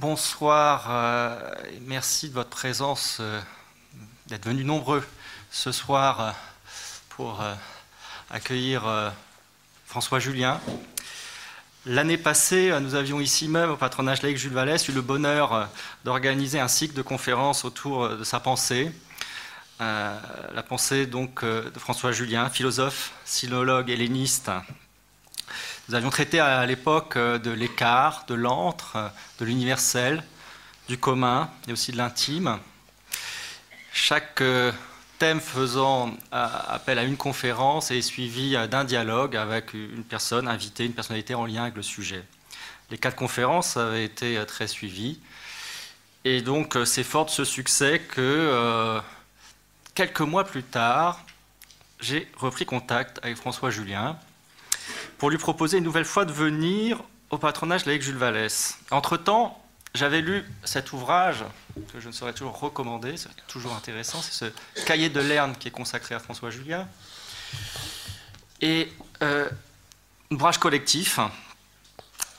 bonsoir. Euh, merci de votre présence, euh, d'être venus nombreux ce soir euh, pour accueillir François Julien. L'année passée, nous avions ici même, au patronage laïque Jules Vallès, eu le bonheur d'organiser un cycle de conférences autour de sa pensée. la pensée donc de François Julien, philosophe, sinologue, helléniste, nous avions traité à l'époque euh, de l'écart, de l'antre, euh, de l'universel, du commun et aussi de l'intime. Chaque euh, thème faisant appel à une conférence est suivi d'un dialogue avec une personne invitée, une personnalité en lien avec le sujet. Les quatre conférences avaient été très suivies. Et donc, c'est fort de ce succès que quelques mois plus tard, j'ai repris contact avec François Julien, pour lui proposer une nouvelle fois de venir au patronage de Jules Vallès. Entre-temps, j'avais lu cet ouvrage que je ne saurais toujours recommander, c'est toujours intéressant, c'est ce cahier de Lerne qui est consacré à François Julien. Et euh, un ouvrage collectif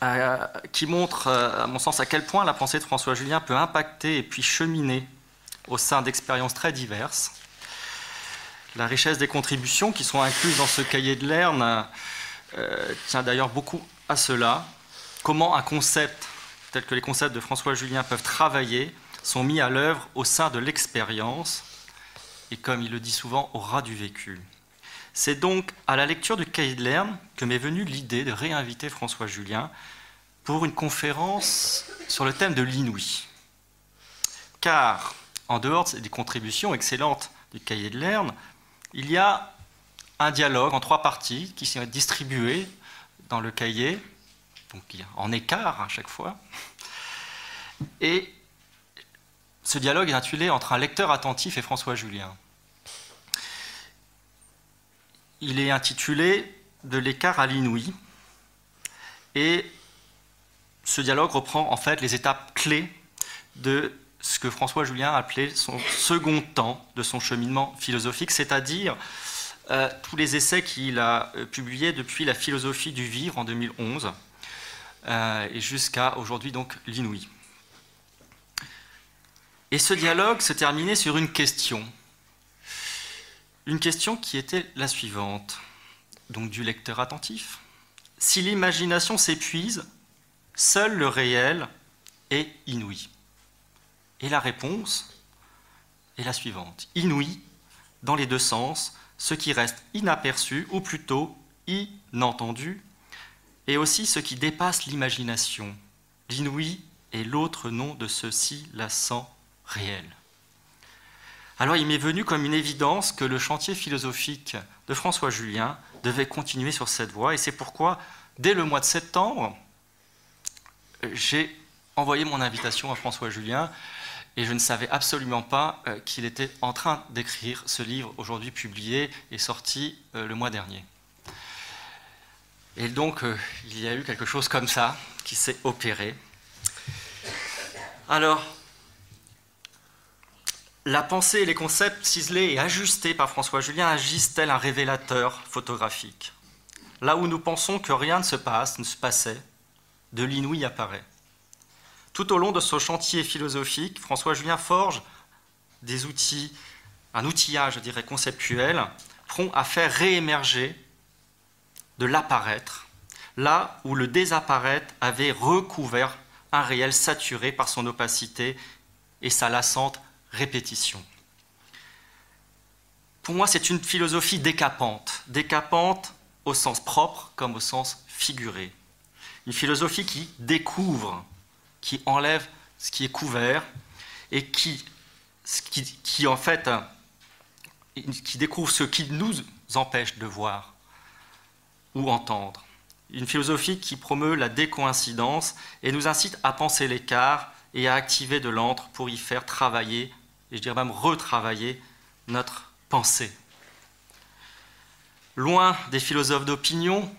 euh, qui montre, euh, à mon sens, à quel point la pensée de François Julien peut impacter et puis cheminer au sein d'expériences très diverses. La richesse des contributions qui sont incluses dans ce cahier de Lerne euh, tient d'ailleurs beaucoup à cela. Comment un concept tel que les concepts de François Julien peuvent travailler sont mis à l'œuvre au sein de l'expérience et, comme il le dit souvent, au ras du vécu. C'est donc à la lecture du cahier de Lerne que m'est venue l'idée de réinviter François Julien pour une conférence sur le thème de l'inouï. Car, en dehors des contributions excellentes du cahier de Lerne, il y a un dialogue en trois parties qui sont distribuées dans le cahier, en écart à chaque fois. Et ce dialogue est intitulé Entre un lecteur attentif et François Julien. Il est intitulé De l'écart à l'inouï. Et ce dialogue reprend en fait les étapes clés de ce que François Julien appelait son second temps de son cheminement philosophique, c'est-à-dire tous les essais qu'il a euh, publiés depuis la philosophie du vivre en 2011 euh, et jusqu'à aujourd'hui donc l'inouï. Et ce dialogue se terminait sur une question. Une question qui était la suivante, donc du lecteur attentif. Si l'imagination s'épuise, seul le réel est inouï. Et la réponse est la suivante. Inouï dans les deux sens, ce qui reste inaperçu, ou plutôt inentendu, et aussi ce qui dépasse l'imagination. L'inouï est l'autre nom de ceci, la sang réel. Alors il m'est venu comme une évidence que le chantier philosophique de François Julien devait continuer sur cette voie, et c'est pourquoi, dès le mois de septembre, j'ai envoyé mon invitation à François Julien et je ne savais absolument pas euh, qu'il était en train d'écrire ce livre aujourd'hui publié et sorti euh, le mois dernier. Et donc, euh, il y a eu quelque chose comme ça qui s'est opéré. Alors, la pensée et les concepts ciselés et ajustés par François Julien agissent tel un révélateur photographique. Là où nous pensons que rien ne se passe, ne se passait, de l'inouï apparaît. Tout au long de ce chantier philosophique, François Julien forge des outils, un outillage, je dirais, conceptuel, prompt à faire réémerger de l'apparaître, là où le désapparaître avait recouvert un réel saturé par son opacité et sa lassante répétition. Pour moi, c'est une philosophie décapante, décapante au sens propre comme au sens figuré. Une philosophie qui découvre qui enlève ce qui est couvert et qui, qui, en fait qui découvre ce qui nous empêche de voir ou entendre. Une philosophie qui promeut la décoïncidence et nous incite à penser l'écart et à activer de l'antre pour y faire travailler, et je dirais même retravailler, notre pensée. Loin des philosophes d'opinion,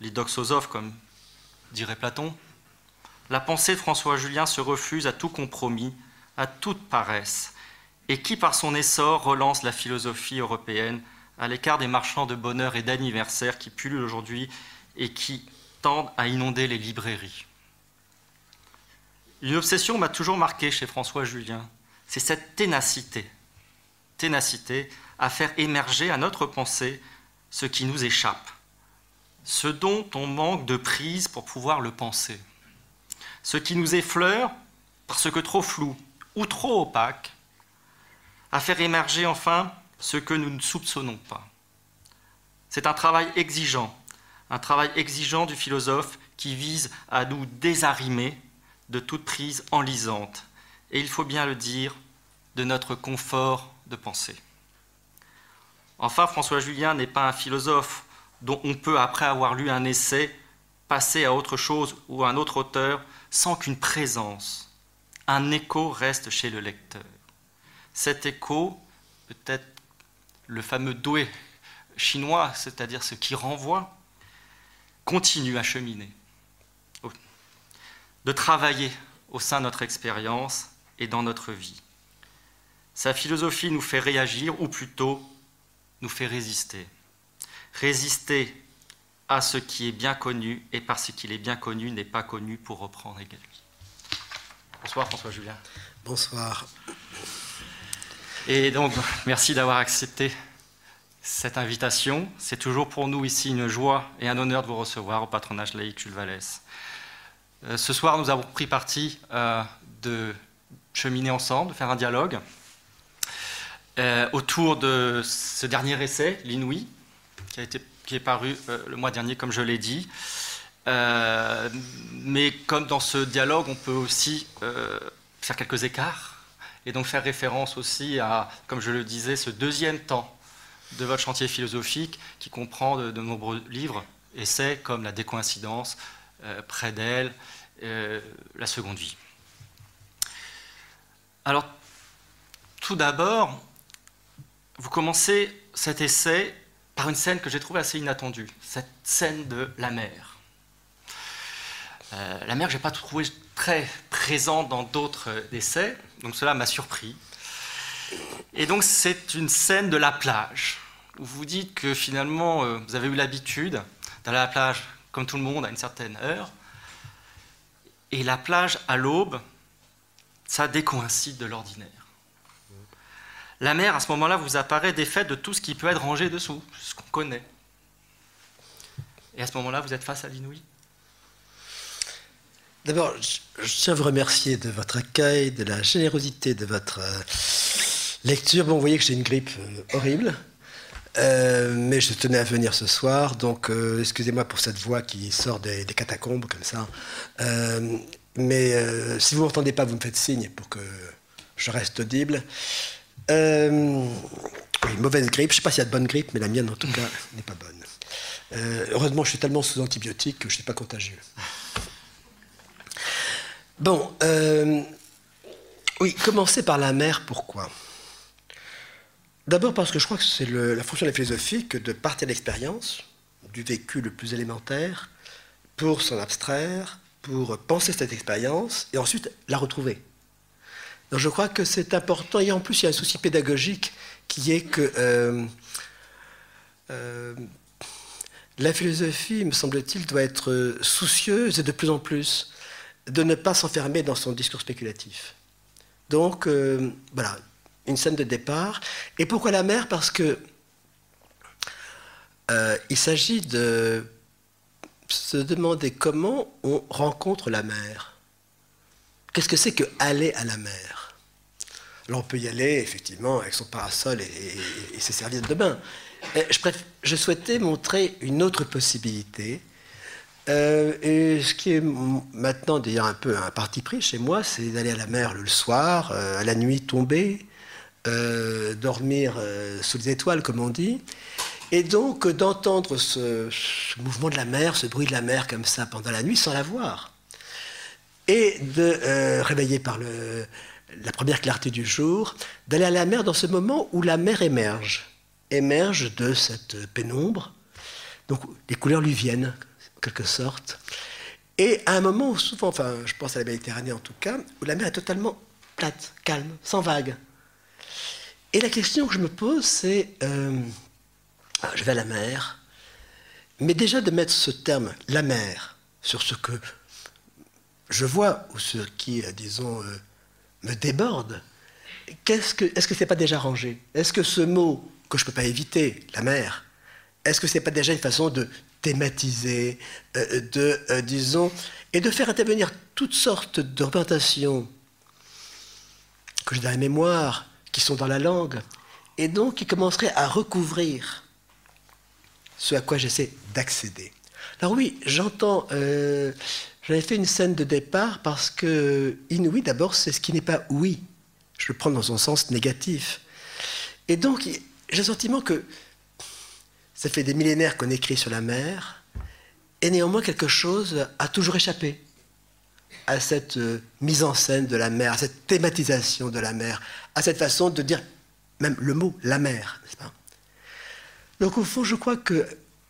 les doxosophes comme dirait Platon, la pensée de François Julien se refuse à tout compromis, à toute paresse, et qui par son essor relance la philosophie européenne à l'écart des marchands de bonheur et d'anniversaire qui pullulent aujourd'hui et qui tendent à inonder les librairies. Une obsession m'a toujours marqué chez François Julien, c'est cette ténacité, ténacité à faire émerger à notre pensée ce qui nous échappe, ce dont on manque de prise pour pouvoir le penser, ce qui nous effleure parce que trop flou ou trop opaque, à faire émerger enfin ce que nous ne soupçonnons pas. C'est un travail exigeant, un travail exigeant du philosophe qui vise à nous désarimer de toute prise enlisante, et il faut bien le dire, de notre confort de pensée. Enfin, François Julien n'est pas un philosophe dont on peut, après avoir lu un essai, passer à autre chose ou à un autre auteur sans qu'une présence, un écho reste chez le lecteur. Cet écho, peut-être le fameux doué chinois, c'est-à-dire ce qui renvoie, continue à cheminer de travailler au sein de notre expérience et dans notre vie. Sa philosophie nous fait réagir, ou plutôt nous fait résister. Résister à ce qui est bien connu, et parce qu'il est bien connu, n'est pas connu pour reprendre également. Bonsoir François Julien. Bonsoir. Et donc, merci d'avoir accepté cette invitation. C'est toujours pour nous ici une joie et un honneur de vous recevoir au patronage laïque Jules Vallès. Euh, ce soir, nous avons pris parti euh, de cheminer ensemble, de faire un dialogue euh, autour de ce dernier essai, L'Inouï, qui, qui est paru le mois dernier, comme je l'ai dit. mais comme dans ce dialogue, on peut aussi faire quelques écarts et donc faire référence aussi à, comme je le disais, ce deuxième temps de votre chantier philosophique qui comprend de, nombreux livres, essais comme La décoïncidence, euh, près d'elle, euh, la seconde vie. Alors, tout d'abord, vous commencez cet essai par une scène que j'ai trouvée assez inattendue, cette scène de la mer. Euh, la mer, je n'ai pas trouvé très présente dans d'autres essais, donc cela m'a surpris. Et donc c'est une scène de la plage, où vous dites que finalement vous avez eu l'habitude d'aller à la plage comme tout le monde, à une certaine heure. Et la plage à l'aube, ça décoïncide de l'ordinaire. La mer, à ce moment-là, vous apparaît défaite de tout ce qui peut être rangé dessous, ce qu'on connaît. Et à ce moment-là, vous êtes face à l'inouï. D'abord, je tiens à vous remercier de votre accueil, de la générosité de votre euh, lecture. Bon, vous voyez que j'ai une grippe euh, horrible. Euh, mais je tenais à venir ce soir, donc excusez-moi pour cette voix qui sort des, catacombes comme ça. Mais si vous m'entendez pas, vous me faites signe pour que je reste audible. Oui, mauvaise grippe. Je sais pas s'il y a de bonne grippe, mais la mienne en tout cas n'est pas bonne. heureusement, je suis tellement sous antibiotiques que je ne suis pas contagieux. Bon, oui, commencer par la mer, pourquoi? D'abord parce que je crois que c'est la fonction de la philosophie que de partir de l'expérience, du vécu le plus élémentaire, pour s'en abstraire, pour penser cette expérience et ensuite la retrouver. Donc je crois que c'est important et en plus il y a un souci pédagogique qui est que euh, euh, la philosophie, me semble-t-il, doit être soucieuse et de plus en plus de ne pas s'enfermer dans son discours spéculatif. Donc euh, voilà, une scène de départ. Et pourquoi la mer Parce que il s'agit de se demander comment on rencontre la mer. Qu'est-ce que c'est que aller à la mer? Alors on peut y aller effectivement avec son parasol et, ses serviettes de bain. Je, souhaitais montrer une autre possibilité. Euh, et ce qui est maintenant d'ailleurs un peu un parti pris chez moi, c'est d'aller à la mer le soir, euh, à la nuit tombée, euh, dormir sous les étoiles, comme on dit, et donc d'entendre ce, mouvement de la mer, ce bruit de la mer comme ça pendant la nuit sans la voir, et de réveiller par le, la première clarté du jour, d'aller à la mer dans ce moment où la mer émerge, émerge de cette pénombre, donc les couleurs lui viennent, en quelque sorte, et à un moment où souvent, enfin je pense à la Méditerranée en tout cas, où la mer est totalement plate, calme, sans vagues. Et la question que je me pose, c'est, euh, ah, je vais à la mer, mais déjà de mettre ce terme, la mer, sur ce que je vois ou ce qui, disons, me déborde, est-ce que ce n'est pas déjà rangé? Est-ce que ce mot que je ne peux pas éviter, la mer, est-ce que ce n'est pas déjà une façon de thématiser, de, disons, et de faire intervenir toutes sortes de représentations que j'ai dans la mémoire, qui sont dans la langue, et donc qui commenceraient à recouvrir ce à quoi j'essaie d'accéder? Alors oui, j'entends, euh, j'avais fait une scène de départ parce que inouï, d'abord, c'est ce qui n'est pas oui. Je le prends dans son sens négatif. Et donc, j'ai le sentiment que ça fait des millénaires qu'on écrit sur la mer, et néanmoins quelque chose a toujours échappé à cette euh, mise en scène de la mer, à cette thématisation de la mer, à cette façon de dire même le mot la mer, pas? Donc au fond, je crois que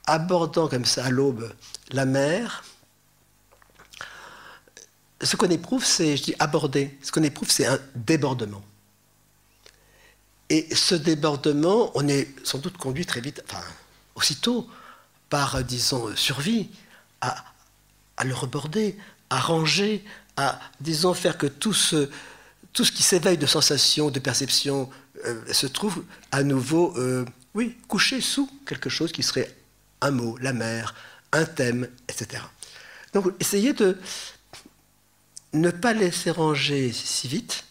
abordant comme ça à l'aube la mer, ce qu'on éprouve, c'est, je dis aborder, ce qu'on éprouve, c'est un débordement. Et ce débordement, on est sans doute conduit très vite, enfin, aussitôt, par, disons, survie, à, le reborder, à ranger, à, disons, faire que tout ce, tout ce qui s'éveille de sensations, de perceptions, euh, se trouve à nouveau, euh, oui, couché sous quelque chose qui serait un mot, la mer, un thème, etc. Donc, essayez de ne pas laisser ranger si vite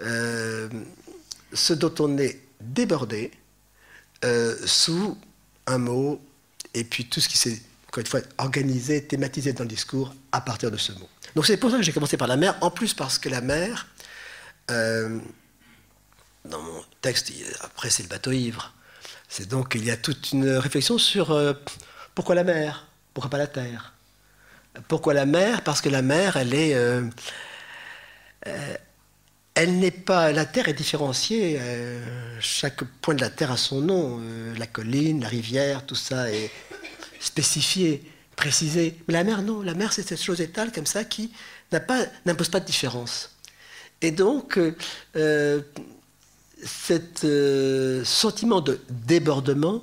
euh, ce dont on est débordé sous un mot, et puis tout ce qui s'est encore une fois, organisé, thématisé dans le discours à partir de ce mot. Donc c'est pour ça que j'ai commencé par la mer, en plus parce que la mer, euh, dans mon texte, après c'est le bateau ivre. C'est donc il y a toute une réflexion sur euh, pourquoi la mer, pourquoi pas la terre? Pourquoi la mer? Parce que la mer, elle est, euh, elle n'est pas, la terre est différenciée. chaque point de la terre a son nom. la colline, la rivière, tout ça est spécifié, précisé. Mais la mer, non. La mer, c'est cette chose étale comme ça qui n'impose pas, de différence. Et donc, euh, euh cet euh, sentiment de débordement,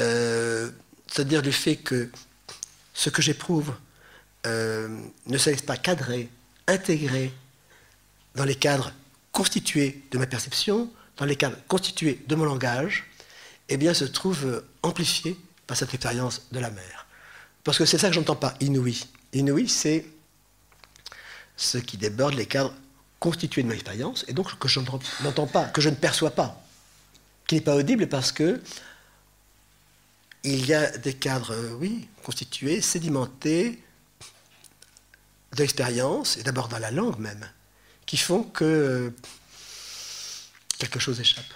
euh, c'est-à-dire du fait que ce que j'éprouve ne se pas cadré, intégré dans les cadres constitués de ma perception, dans les cadres constitués de mon langage, eh bien, se trouve amplifié par cette expérience de la mer. Parce que c'est ça que j'entends pas, inouï. Inouï, c'est ce qui déborde les cadres constitués de mon expérience, et donc que je n'entends pas, que je ne perçois pas, qui n'est pas audible parce que il y a des cadres, euh, oui, constitués, sédimentés de l'expérience, et d'abord dans la langue même, qui font que euh, quelque chose échappe.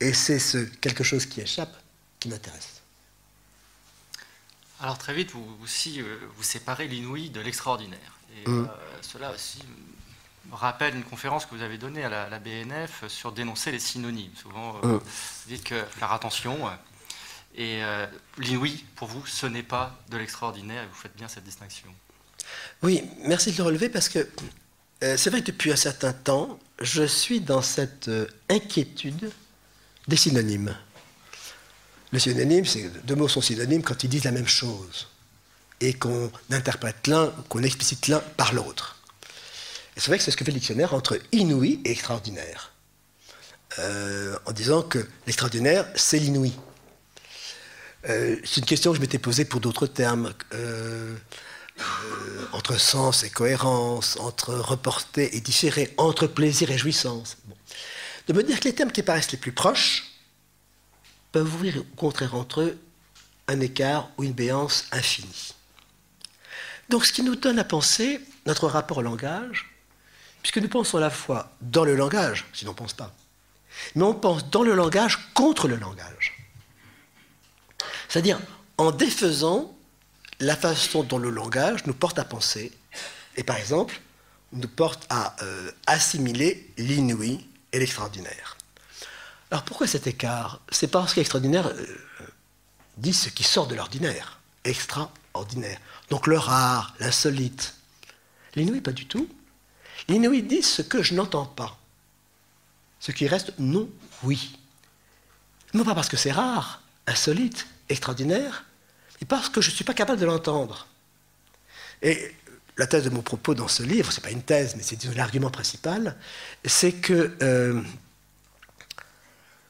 Et c'est ce quelque chose qui échappe qui m'intéresse. Alors très vite, vous aussi, euh, vous séparez l'inouï de l'extraordinaire. Et mm. euh, cela aussi me rappelle une conférence que vous avez donnée à la, BNF sur dénoncer les synonymes. Souvent, euh, mm. vous dites que faire attention. Et l'inouï, pour vous, ce n'est pas de l'extraordinaire, et vous faites bien cette distinction. Oui, merci de le relever parce que c'est vrai que depuis un certain temps, je suis dans cette inquiétude des synonymes. Le synonyme, c'est deux mots sont synonymes quand ils disent la même chose et qu'on interprète l'un, qu'on explicite l'un par l'autre. Et c'est vrai que c'est ce que fait le dictionnaire entre inouï et extraordinaire, euh, en disant que l'extraordinaire, c'est l'inouï. Euh, c'est une question que je m'étais posée pour d'autres termes, euh, entre sens et cohérence, entre reporter et différer, entre plaisir et jouissance. De me dire que les termes qui paraissent les plus proches, peuvent ouvrir au contraire entre eux un écart ou une béance infinie. Donc ce qui nous donne à penser notre rapport au langage, puisque nous pensons à la fois dans le langage, si l'on ne pense pas, mais on pense dans le langage contre le langage. C'est-à-dire en défaisant la façon dont le langage nous porte à penser, et par exemple, nous porte à euh, assimiler l'inouï et l'extraordinaire. Alors pourquoi cet écart? C'est parce qu'extraordinaire euh, dit ce qui sort de l'ordinaire, extraordinaire. Donc le rare, l'insolite. L'inouï, pas du tout. L'inouï dit ce que je n'entends pas. Ce qui reste non oui. Non pas parce que c'est rare, insolite, extraordinaire, mais parce que je ne suis pas capable de l'entendre. Et la thèse de mon propos dans ce livre, ce n'est pas une thèse, mais c'est l'argument principal, c'est que euh,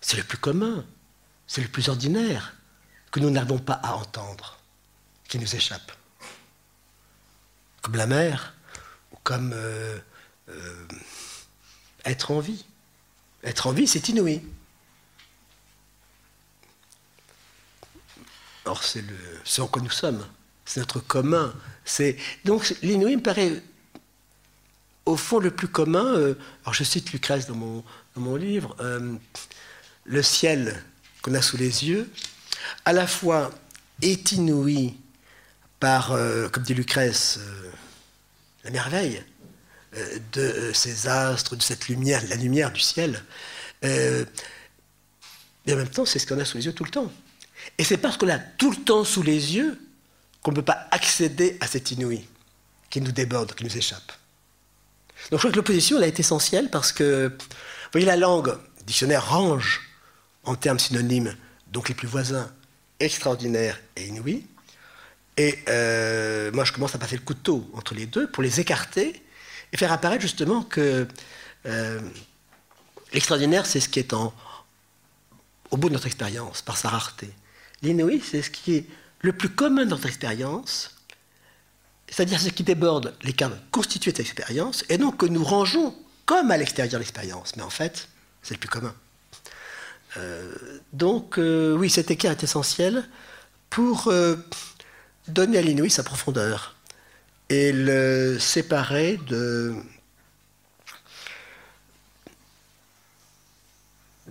c'est le plus commun, c'est le plus ordinaire que nous n'avons pas à entendre, qui nous échappe. Comme la mer, ou comme euh, euh, être en vie. Être en vie, c'est inouï. Or, c'est ce en quoi nous sommes. C'est notre commun. C'est donc l'inouï me paraît au fond le plus commun. Euh, alors, je cite Lucrèce dans mon, dans mon livre. Euh, le ciel qu'on a sous les yeux, à la fois est inouï par, euh, comme dit Lucrèce, la merveille de ces astres, de cette lumière, la lumière du ciel. et en même temps, c'est ce qu'on a sous les yeux tout le temps. Et c'est parce qu'on l'a tout le temps sous les yeux qu'on ne peut pas accéder à cet inouï qui nous déborde, qui nous échappe. Donc je crois que l'opposition elle est essentielle parce que, vous voyez, la langue, le dictionnaire range en termes synonymes, donc les plus voisins, extraordinaire et inouï. Et euh, moi, je commence à passer le couteau entre les deux pour les écarter et faire apparaître justement que euh, l'extraordinaire, c'est ce qui est en, au bout de notre expérience, par sa rareté. L'inouï, c'est ce qui est le plus commun dans notre expérience, c'est-à-dire ce qui déborde les cadres constitués de cette expérience, et donc que nous rangeons comme à l'extérieur de l'expérience. Mais en fait, c'est le plus commun. Euh, donc, euh, oui, cet écart est essentiel pour euh, donner à l'inouï sa profondeur et le séparer de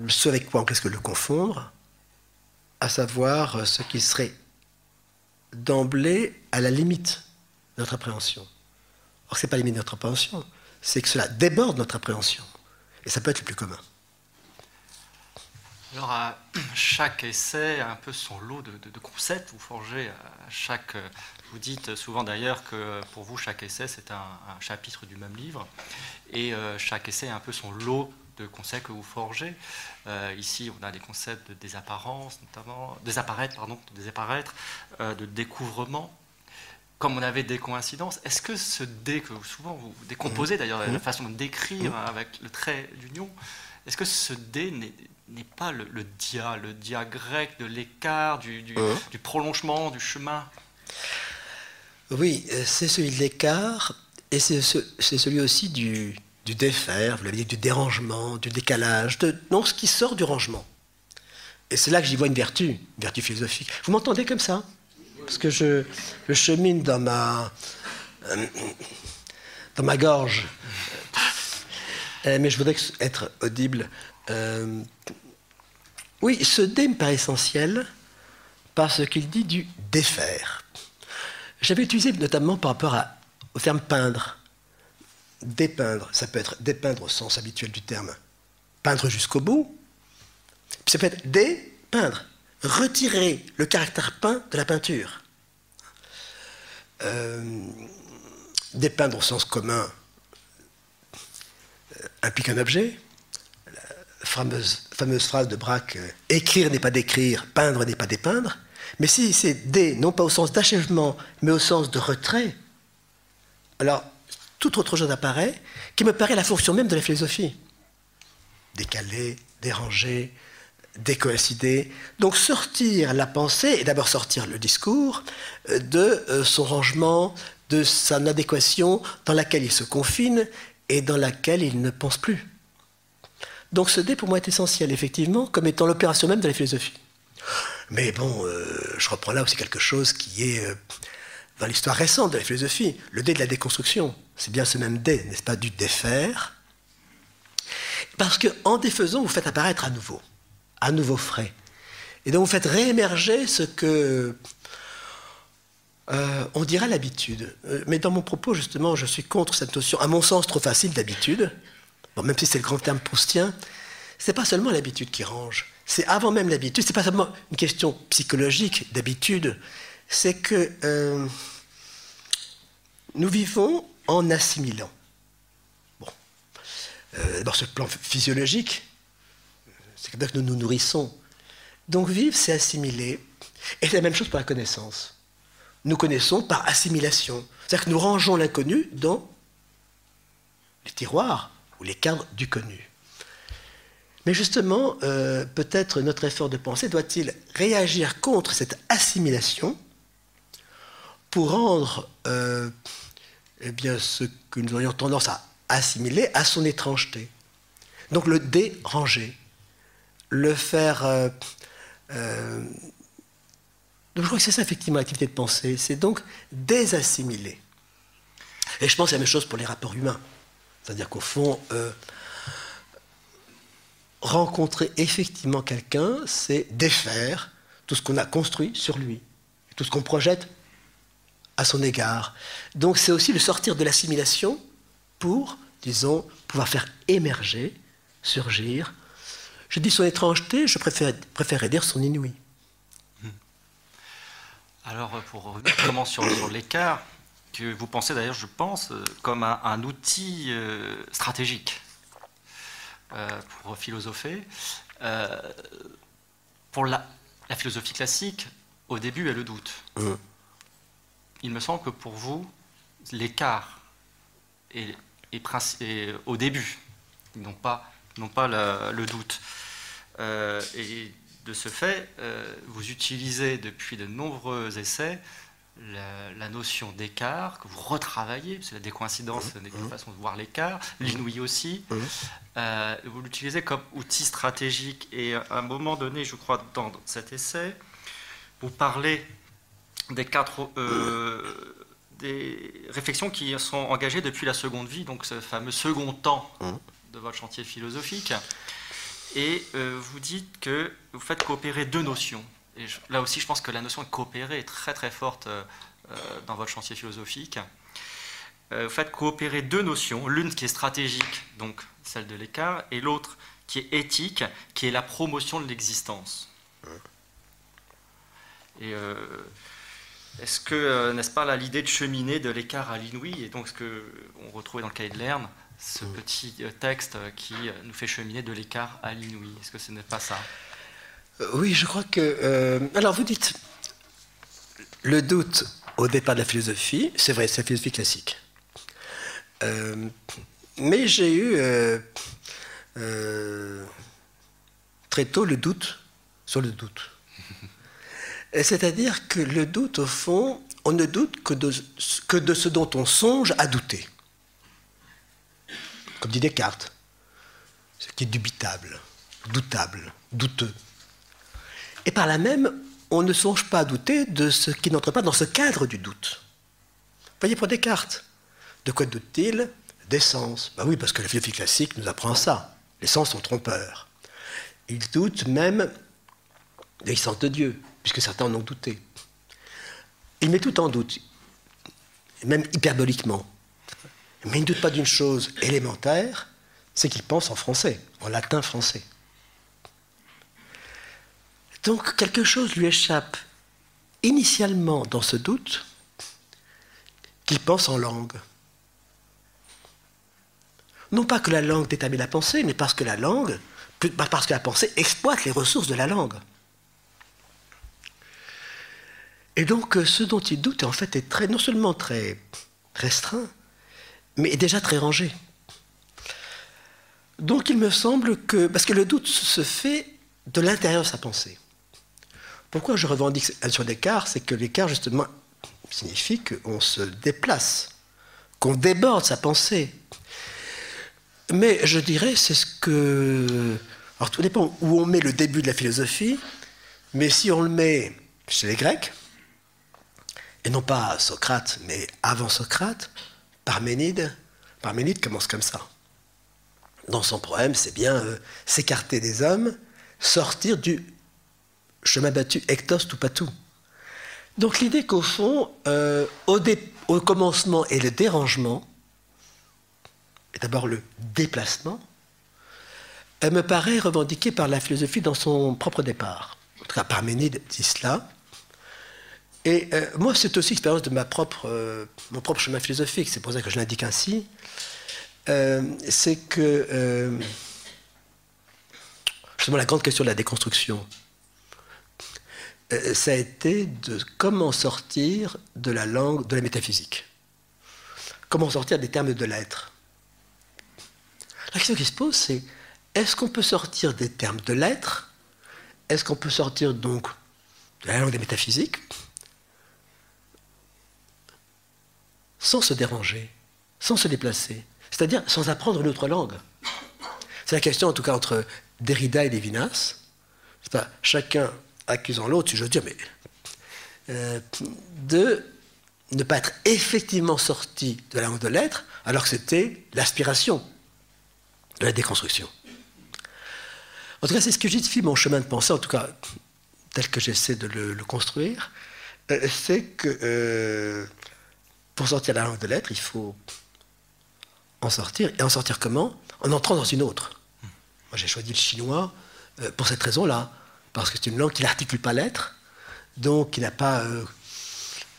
ce avec quoi on de le confondre, à savoir ce qui serait d'emblée à la limite de notre appréhension. Or, ce n'est pas la limite de notre appréhension, c'est que cela déborde notre appréhension. Et ça peut être le plus commun. Alors, à chaque essai a un peu son lot de, concepts. Vous forgez à chaque. Vous dites souvent d'ailleurs que pour vous, chaque essai, c'est un, chapitre du même livre. Et euh, chaque essai a un peu son lot de concepts que vous forgez. Euh, ici, on a des concepts de désapparence, notamment, désapparaître, pardon, de désapparaître, euh, de découvrement. Comme on avait des coïncidences, est-ce que ce dé que souvent vous décomposez d'ailleurs la façon de décrire avec le trait d'union, est-ce que ce dé n'est pas le, dia, le dia grec de l'écart, du, du, du, prolongement, du chemin? Oui, euh, c'est celui de l'écart et c'est celui aussi du, du défaire, vous l'avez dit, du dérangement, du décalage, de non, ce qui sort du rangement. Et c'est là que j'y vois une vertu, une vertu philosophique. Vous m'entendez comme ça? Parce que je, chemine dans ma, euh, dans ma gorge. Euh, mais je voudrais être audible. Euh, oui, ce dé me paraît essentiel parce qu'il dit du défaire. J'avais utilisé notamment par rapport au terme peindre dépeindre, ça peut être dépeindre au sens habituel du terme, peindre jusqu'au bout, puis ça peut être dépeindre, retirer le caractère peint de la peinture. Euh, dépeindre au sens commun euh, implique un objet. La fameuse, phrase de Braque euh, écrire n'est pas décrire, peindre n'est pas dépeindre. Mais si c'est dé, non pas au sens d'achèvement, mais au sens de retrait, alors tout autre chose apparaît, qui me paraît la fonction même de la philosophie. Décaler, déranger, décoïncider. Donc sortir la pensée, et d'abord sortir le discours, euh, de euh, son rangement, de son adéquation dans laquelle il se confine et dans laquelle il ne pense plus. Donc ce dé pour moi est essentiel, effectivement, comme étant l'opération même de la philosophie. Mais bon, euh, je reprends là aussi quelque chose qui est dans l'histoire récente de la philosophie, le dé de la déconstruction. C'est bien ce même dé, n'est-ce pas, du défaire. Parce qu'en défaisant, vous faites apparaître à nouveau, à nouveau frais. Et donc vous faites réémerger ce que euh, on dirait l'habitude. Euh, mais dans mon propos, justement, je suis contre cette notion, à mon sens, trop facile d'habitude. Bon, même si c'est le grand terme proustien, c'est pas seulement l'habitude qui range. C'est avant même l'habitude. C'est pas seulement une question psychologique d'habitude. C'est que euh, nous vivons en assimilant. Bon. Euh, sur le plan physiologique, c'est comme ça que nous nous nourrissons. Donc vivre, c'est assimiler. Et c'est la même chose pour la connaissance. nous connaissons par assimilation. C'est-à-dire que nous rangeons l'inconnu dans les tiroirs ou les cadres du connu. Mais justement, euh, peut-être notre effort de pensée doit-il réagir contre cette assimilation pour rendre euh, eh bien, ce que nous aurions tendance à assimiler à son étrangeté. Donc le déranger, le faire... Euh, donc je crois que c'est ça effectivement l'activité de pensée, c'est donc désassimiler. Et je pense que la même chose pour les rapports humains. C'est-à-dire qu'au fond, rencontrer effectivement quelqu'un, c'est défaire tout ce qu'on a construit sur lui, tout ce qu'on projette à son égard. Donc c'est aussi le sortir de l'assimilation pour, disons, pouvoir faire émerger, surgir. Je dis son étrangeté, je préfère, préférerais dire son inouï. Hmm. Alors, pour revenir comment sur, l'écart, que vous pensez d'ailleurs, je pense, euh, comme un, outil euh, stratégique euh, pour philosopher. Euh, pour la, philosophie classique, au début, elle le doute. Mmh. Il me semble que pour vous, l'écart est, au début, non pas, non pas le doute. Euh, et de ce fait, vous utilisez depuis de nombreux essais la, notion d'écart que vous retravaillez, parce que la décoïncidence mmh. n'est qu'une mmh. façon de voir l'écart, mmh. l'inouï aussi. Euh, vous l'utilisez comme outil stratégique et à un moment donné, je crois, dans cet essai, vous parlez des quatre euh, des réflexions qui sont engagées depuis la seconde vie, donc ce fameux second temps de votre chantier philosophique. Et euh, vous dites que vous faites coopérer deux notions et là aussi, je pense que la notion de coopérer est très très forte euh, dans votre chantier philosophique. Vous faites coopérer deux notions, l'une qui est stratégique, donc celle de l'écart, et l'autre qui est éthique, qui est la promotion de l'existence. Et est-ce que, n'est-ce pas là l'idée de cheminer de l'écart à l'inouï, et donc ce qu'on retrouvait dans le cahier de Lerne, ce petit texte qui nous fait cheminer de l'écart à l'inouï? Est-ce que ce n'est pas ça? Euh, oui, je crois que... Euh, alors vous dites, le doute au départ de la philosophie, c'est vrai, c'est la philosophie classique. Euh, mais j'ai eu très tôt le doute sur le doute. C'est-à-dire que le doute, au fond, on ne doute que de, ce dont on songe à douter. Comme dit Descartes, ce qui est dubitable, doutable, douteux. Et par là même, on ne songe pas à douter de ce qui n'entre pas dans ce cadre du doute. Voyez pour Descartes. De quoi doute-t-il D'essence. Ben oui, parce que la philosophie classique nous apprend ça. Les sens sont trompeurs. Il doute même de l'existence de Dieu, puisque certains en ont douté. Il met tout en doute, même hyperboliquement. Mais il ne doute pas d'une chose élémentaire, c'est qu'il pense en français, en latin français. Donc quelque chose lui échappe initialement dans ce doute qu'il pense en langue. Non pas que la langue détermine la pensée, mais parce que la langue, parce que la pensée exploite les ressources de la langue. Et donc ce dont il doute en fait est très, non seulement très restreint, mais déjà très rangé. Donc il me semble que, parce que le doute se fait de l'intérieur de sa pensée. Pourquoi je revendique sur l'écart? C'est que l'écart, justement, signifie qu'on se déplace, qu'on déborde sa pensée. Mais je dirais, c'est ce que. Alors, tout dépend où on met le début de la philosophie, mais si on le met chez les Grecs, et non pas Socrate, mais avant Socrate, Parménide, Parménide commence comme ça. Dans son poème, c'est bien euh, s'écarter des hommes, sortir du chemin battu, ectos tout tout. Donc l'idée qu'au fond, euh, au, au, commencement et le dérangement, et d'abord le déplacement, elle me paraît revendiquée par la philosophie dans son propre départ. En tout cas, Parménide dit cela. Et euh, moi, c'est aussi l'expérience de euh, mon propre chemin philosophique, c'est pour ça que je l'indique ainsi. c'est que, justement, la grande question de la déconstruction, euh, ça a été de comment sortir de la langue, de la métaphysique. Comment sortir des termes de l'être. La question qui se pose, c'est est-ce qu'on peut sortir des termes de l'être? Est-ce qu'on peut sortir donc de la langue des métaphysiques? Sans se déranger, sans se déplacer, c'est-à-dire sans apprendre une autre langue. C'est la question, en tout cas, entre Derrida et Lévinas. Pas, chacun accusant l'autre, si j'ose dire, mais euh, de ne pas être effectivement sorti de la langue de l'être, alors que c'était l'aspiration de la déconstruction. En tout cas, c'est ce que justifie mon chemin de pensée, en tout cas tel que j'essaie de le, construire, euh, c'est que euh, pour sortir la langue de l'être, il faut en sortir. Et en sortir comment? En entrant dans une autre. Moi, j'ai choisi le chinois euh, pour cette raison-là. Parce que c'est une langue qui n'articule pas l'être, donc qui n'a pas euh,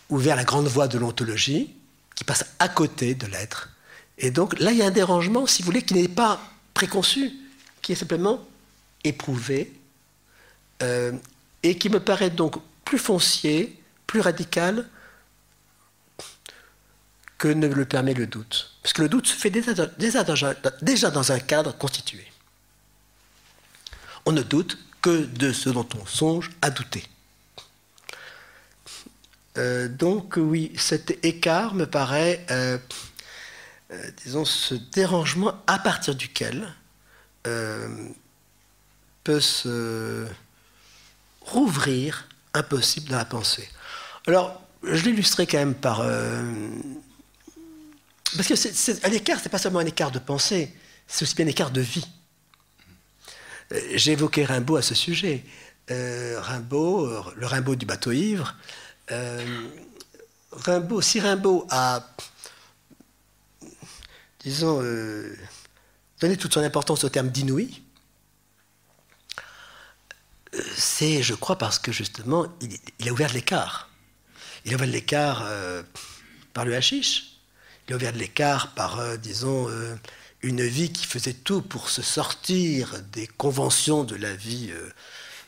ouvert la grande voie de l'ontologie, qui passe à côté de l'être. Et donc là, il y a un dérangement, si vous voulez, qui n'est pas préconçu, qui est simplement éprouvé, euh, et qui me paraît donc plus foncier, plus radical que ne le permet le doute. Parce que le doute se fait déjà, dans un cadre constitué. On ne doute que de ce dont on songe à douter. Euh, donc oui, cet écart me paraît, euh, euh, disons, ce dérangement à partir duquel peut se rouvrir impossible dans la pensée. Alors, je l'illustrerai quand même par parce que c'est, un écart, ce n'est pas seulement un écart de pensée, c'est aussi bien un écart de vie. Euh, j'ai évoqué Rimbaud à ce sujet. Euh, Rimbaud, euh, le Rimbaud du bateau ivre. Rimbaud, si Rimbaud a, disons, donné toute son importance au terme d'inouï, c'est, je crois, parce que justement, il, a ouvert l'écart. Il a ouvert l'écart par le hashish ouvert de l'écart par, euh, disons, euh, une vie qui faisait tout pour se sortir des conventions de la vie euh,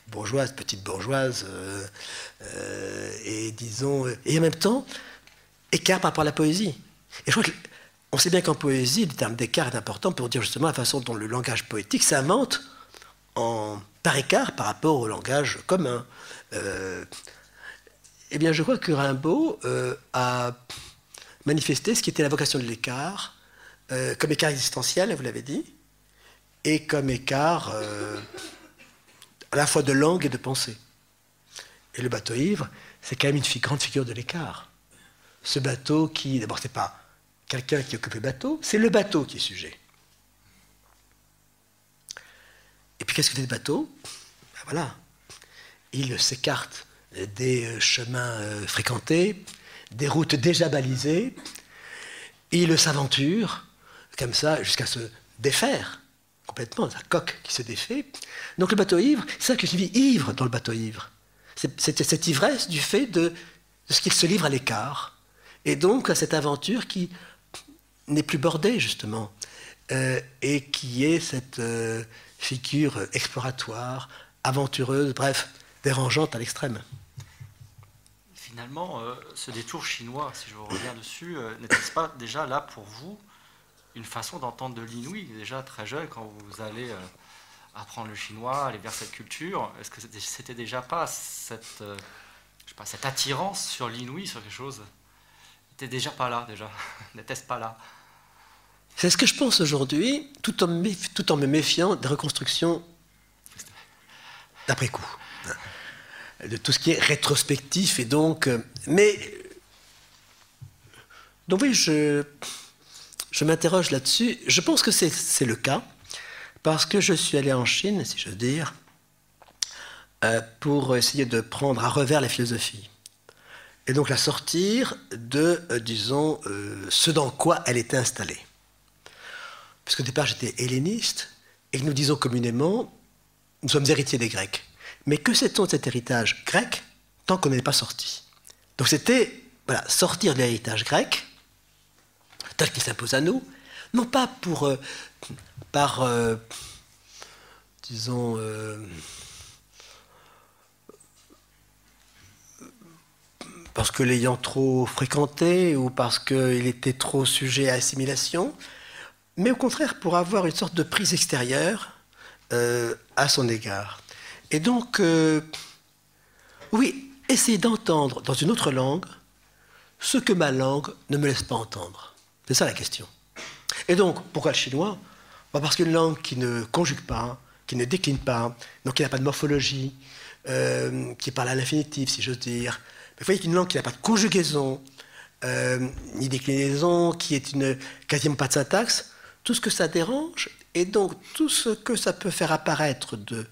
bourgeoise, petite bourgeoise, et disons, et en même temps, écart par rapport à la poésie. Et je crois qu'on sait bien qu'en poésie, le terme d'écart est important pour dire justement la façon dont le langage poétique s'invente en, par écart par rapport au langage commun. eh bien, je crois que Rimbaud a manifester ce qui était la vocation de l'écart, euh, comme écart existentiel, vous l'avez dit, et comme écart euh, à la fois de langue et de pensée. Et le bateau ivre, c'est quand même une grande figure de l'écart. Ce bateau qui, d'abord, c'est pas quelqu'un qui occupe le bateau, c'est le bateau qui est sujet. Et puis qu'est-ce que c'est le bateau? Ben Voilà, il s'écarte des euh, chemins fréquentés, des routes déjà balisées, il s'aventure comme ça jusqu'à se défaire complètement, sa coque qui se défait. Donc le bateau ivre, c'est ça que je vis ivre dans le bateau ivre. C'est cette ivresse du fait de, ce qu'il se livre à l'écart. Et donc à cette aventure qui n'est plus bordée, justement, euh, et qui est cette euh, figure exploratoire, aventureuse, bref, dérangeante à l'extrême finalement, euh, ce détour chinois, si je reviens dessus, euh, n'était-ce pas déjà là pour vous une façon d'entendre de l'inouï, déjà très jeune, quand vous allez euh, apprendre le chinois, aller vers cette culture Est-ce que c'était déjà pas cette, attirance sur l'inouï, sur quelque chose? N'était déjà pas là, déjà? N'était-ce pas là? C'est ce que je pense aujourd'hui, tout, tout en me méfiant des reconstructions d'après coup de tout ce qui est rétrospectif et donc euh, mais donc oui je m'interroge là-dessus. Je pense que c'est le cas parce que je suis allé en Chine si je veux dire euh, pour essayer de prendre à revers la philosophie et donc la sortir de euh, disons ce dans quoi elle était installée. Puisque au départ j'étais helléniste et nous disons communément nous sommes héritiers des Grecs mais que sait-on de cet héritage grec tant qu'on n'est pas sorti? Donc c'était sortir de l'héritage grec, tel qu'il s'impose à nous, non pas pour, euh, par, euh, disons, euh, parce que l'ayant trop fréquenté ou parce qu'il était trop sujet à assimilation, mais au contraire pour avoir une sorte de prise extérieure à son égard. Et donc, euh, oui, essayer d'entendre dans une autre langue ce que ma langue ne me laisse pas entendre. C'est ça la question. Et donc, pourquoi le chinois? Bah, Parce qu'une langue qui ne conjugue pas, qui ne décline pas, donc qui n'a pas de morphologie, euh, qui parle à l'infinitif, si j'ose dire. Mais vous voyez qu'une langue qui n'a pas de conjugaison, euh, ni déclinaison, qui est une, quasiment pas de syntaxe, tout ce que ça dérange, et donc tout ce que ça peut faire apparaître de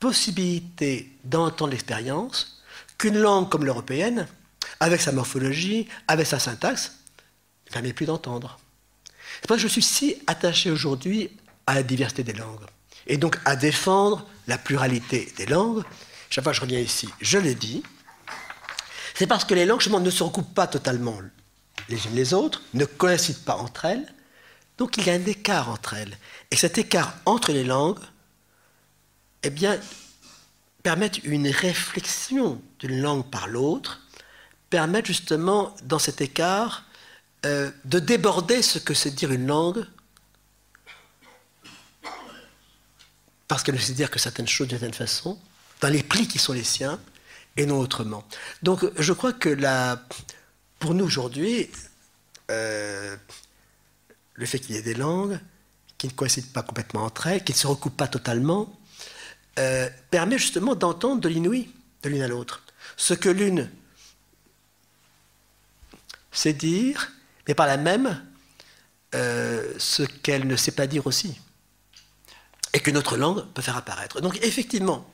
possibilité d'entendre l'expérience, qu'une langue comme l'européenne, avec sa morphologie, avec sa syntaxe, ne permet plus d'entendre. C'est pour ça que je suis si attaché aujourd'hui à la diversité des langues, et donc à défendre la pluralité des langues, chaque fois que je reviens ici, je l'ai dit, c'est parce que les langues ne se recoupent pas totalement les unes les autres, ne coïncident pas entre elles, donc il y a un écart entre elles. Et cet écart entre les langues, eh bien, permet une réflexion d'une langue par l'autre, permet justement, dans cet écart, euh, de déborder ce que c'est dire une langue, parce qu'elle ne sait dire que certaines choses d'une certaine façon, dans les plis qui sont les siens et non autrement. Donc je crois que pour nous aujourd'hui, euh, le fait qu'il y ait des langues qui ne coïncident pas complètement entre elles, qui ne se recoupent pas totalement, euh, permet justement d'entendre de l'inouï de l'une à l'autre. Ce que l'une sait dire, mais par la même, euh, ce qu'elle ne sait pas dire aussi. Et que notre langue peut faire apparaître. Donc effectivement,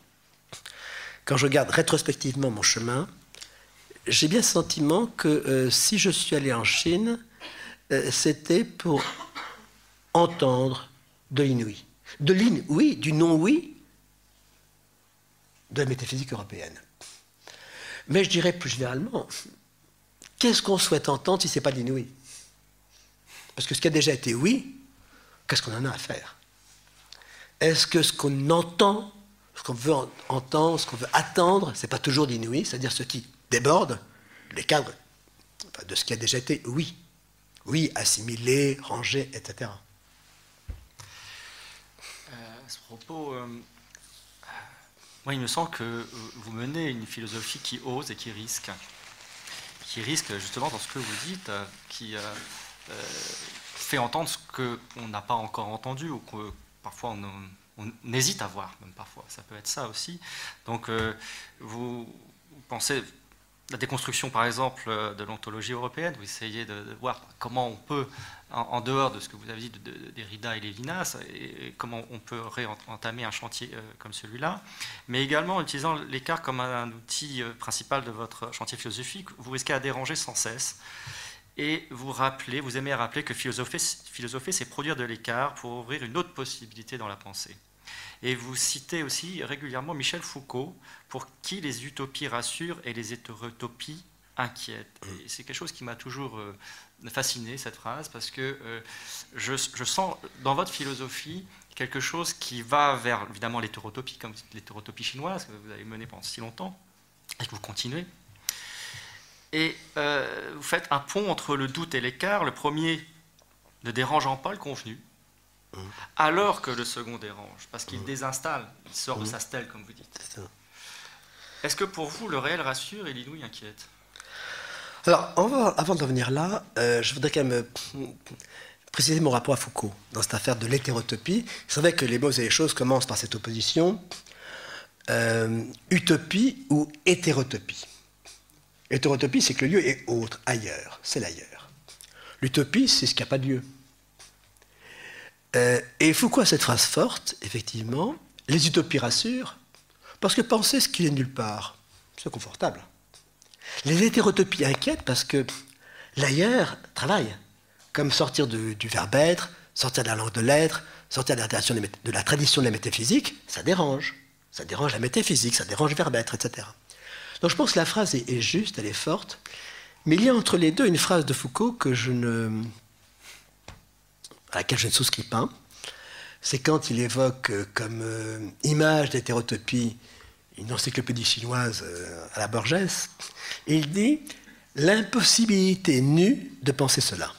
quand je regarde rétrospectivement mon chemin, j'ai bien le sentiment que euh, si je suis allé en Chine, c'était pour entendre de l'inouï. De l'inouï, du non-oui, de la métaphysique européenne. Mais je dirais plus généralement, qu'est-ce qu'on souhaite entendre si ce n'est pas l'inouï? Parce que ce qui a déjà été oui, qu'est-ce qu'on en a à faire? Est-ce que ce qu'on entend ce qu'on veut entendre, ce qu'on veut attendre, c'est pas toujours d'inouï, c'est-à-dire ce qui déborde les cadres de ce qui a déjà été oui. Oui, assimilé, rangé, etc. Euh, à ce propos, euh, moi, il me semble que vous menez une philosophie qui ose et qui risque. Qui risque justement dans ce que vous dites, euh, qui fait entendre ce qu'on n'a pas encore entendu ou que parfois on, hésite à voir, même parfois. Ça peut être ça aussi. Donc, euh, vous, pensez la déconstruction, par exemple, euh, de l'ontologie européenne, vous essayez de, voir comment on peut, en, dehors de ce que vous avez dit de, Derrida et Lévinas, et, comment on peut réentamer un chantier euh, comme celui-là, mais également en utilisant l'écart comme un, outil principal de votre chantier philosophique, vous risquez à déranger sans cesse. Et vous rappelez, vous aimez rappeler que philosopher, philosopher c'est produire de l'écart pour ouvrir une autre possibilité dans la pensée. Et vous citez aussi régulièrement Michel Foucault, pour qui les utopies rassurent et les hétérotopies inquiètent. Et c'est quelque chose qui m'a toujours euh, fasciné, cette phrase, parce que euh, je, sens dans votre philosophie quelque chose qui va vers, évidemment, l'hétérotopie, comme l'hétérotopie chinoise que vous avez menée pendant si longtemps, et que vous continuez. Et euh, vous faites un pont entre le doute et l'écart. Le premier ne dérangeant pas le convenu, alors que le second dérange, parce qu'il désinstalle, il sort de sa stèle, comme vous dites. Est-ce que pour vous, le réel rassure et l'inouï inquiète? Alors, avant de venir là, euh, je voudrais quand même euh, préciser mon rapport à Foucault dans cette affaire de l'hétérotopie. C'est vrai que les mots et les choses commencent par cette opposition euh, utopie ou hétérotopie. Hétérotopie, c'est que le lieu est autre, ailleurs, c'est l'ailleurs. L'utopie, c'est ce qui n'a pas de lieu. Et Foucault a cette phrase forte, effectivement, les utopies rassurent, parce que penser ce qui est nulle part, c'est confortable. Les hétérotopies inquiètent parce que l'ailleurs travaille, comme sortir du verbe être, sortir de la langue de l'être, sortir de la, tradition de la métaphysique, ça dérange. Ça dérange la métaphysique, ça dérange le verbe être, etc. Donc je pense que la phrase est, est juste, elle est forte, mais il y a entre les deux une phrase de Foucault que je ne, à laquelle je ne souscris pas, c'est quand il évoque euh, comme euh, image d'hétérotopie une encyclopédie chinoise euh, à la Borges, il dit l'impossibilité nue de penser cela.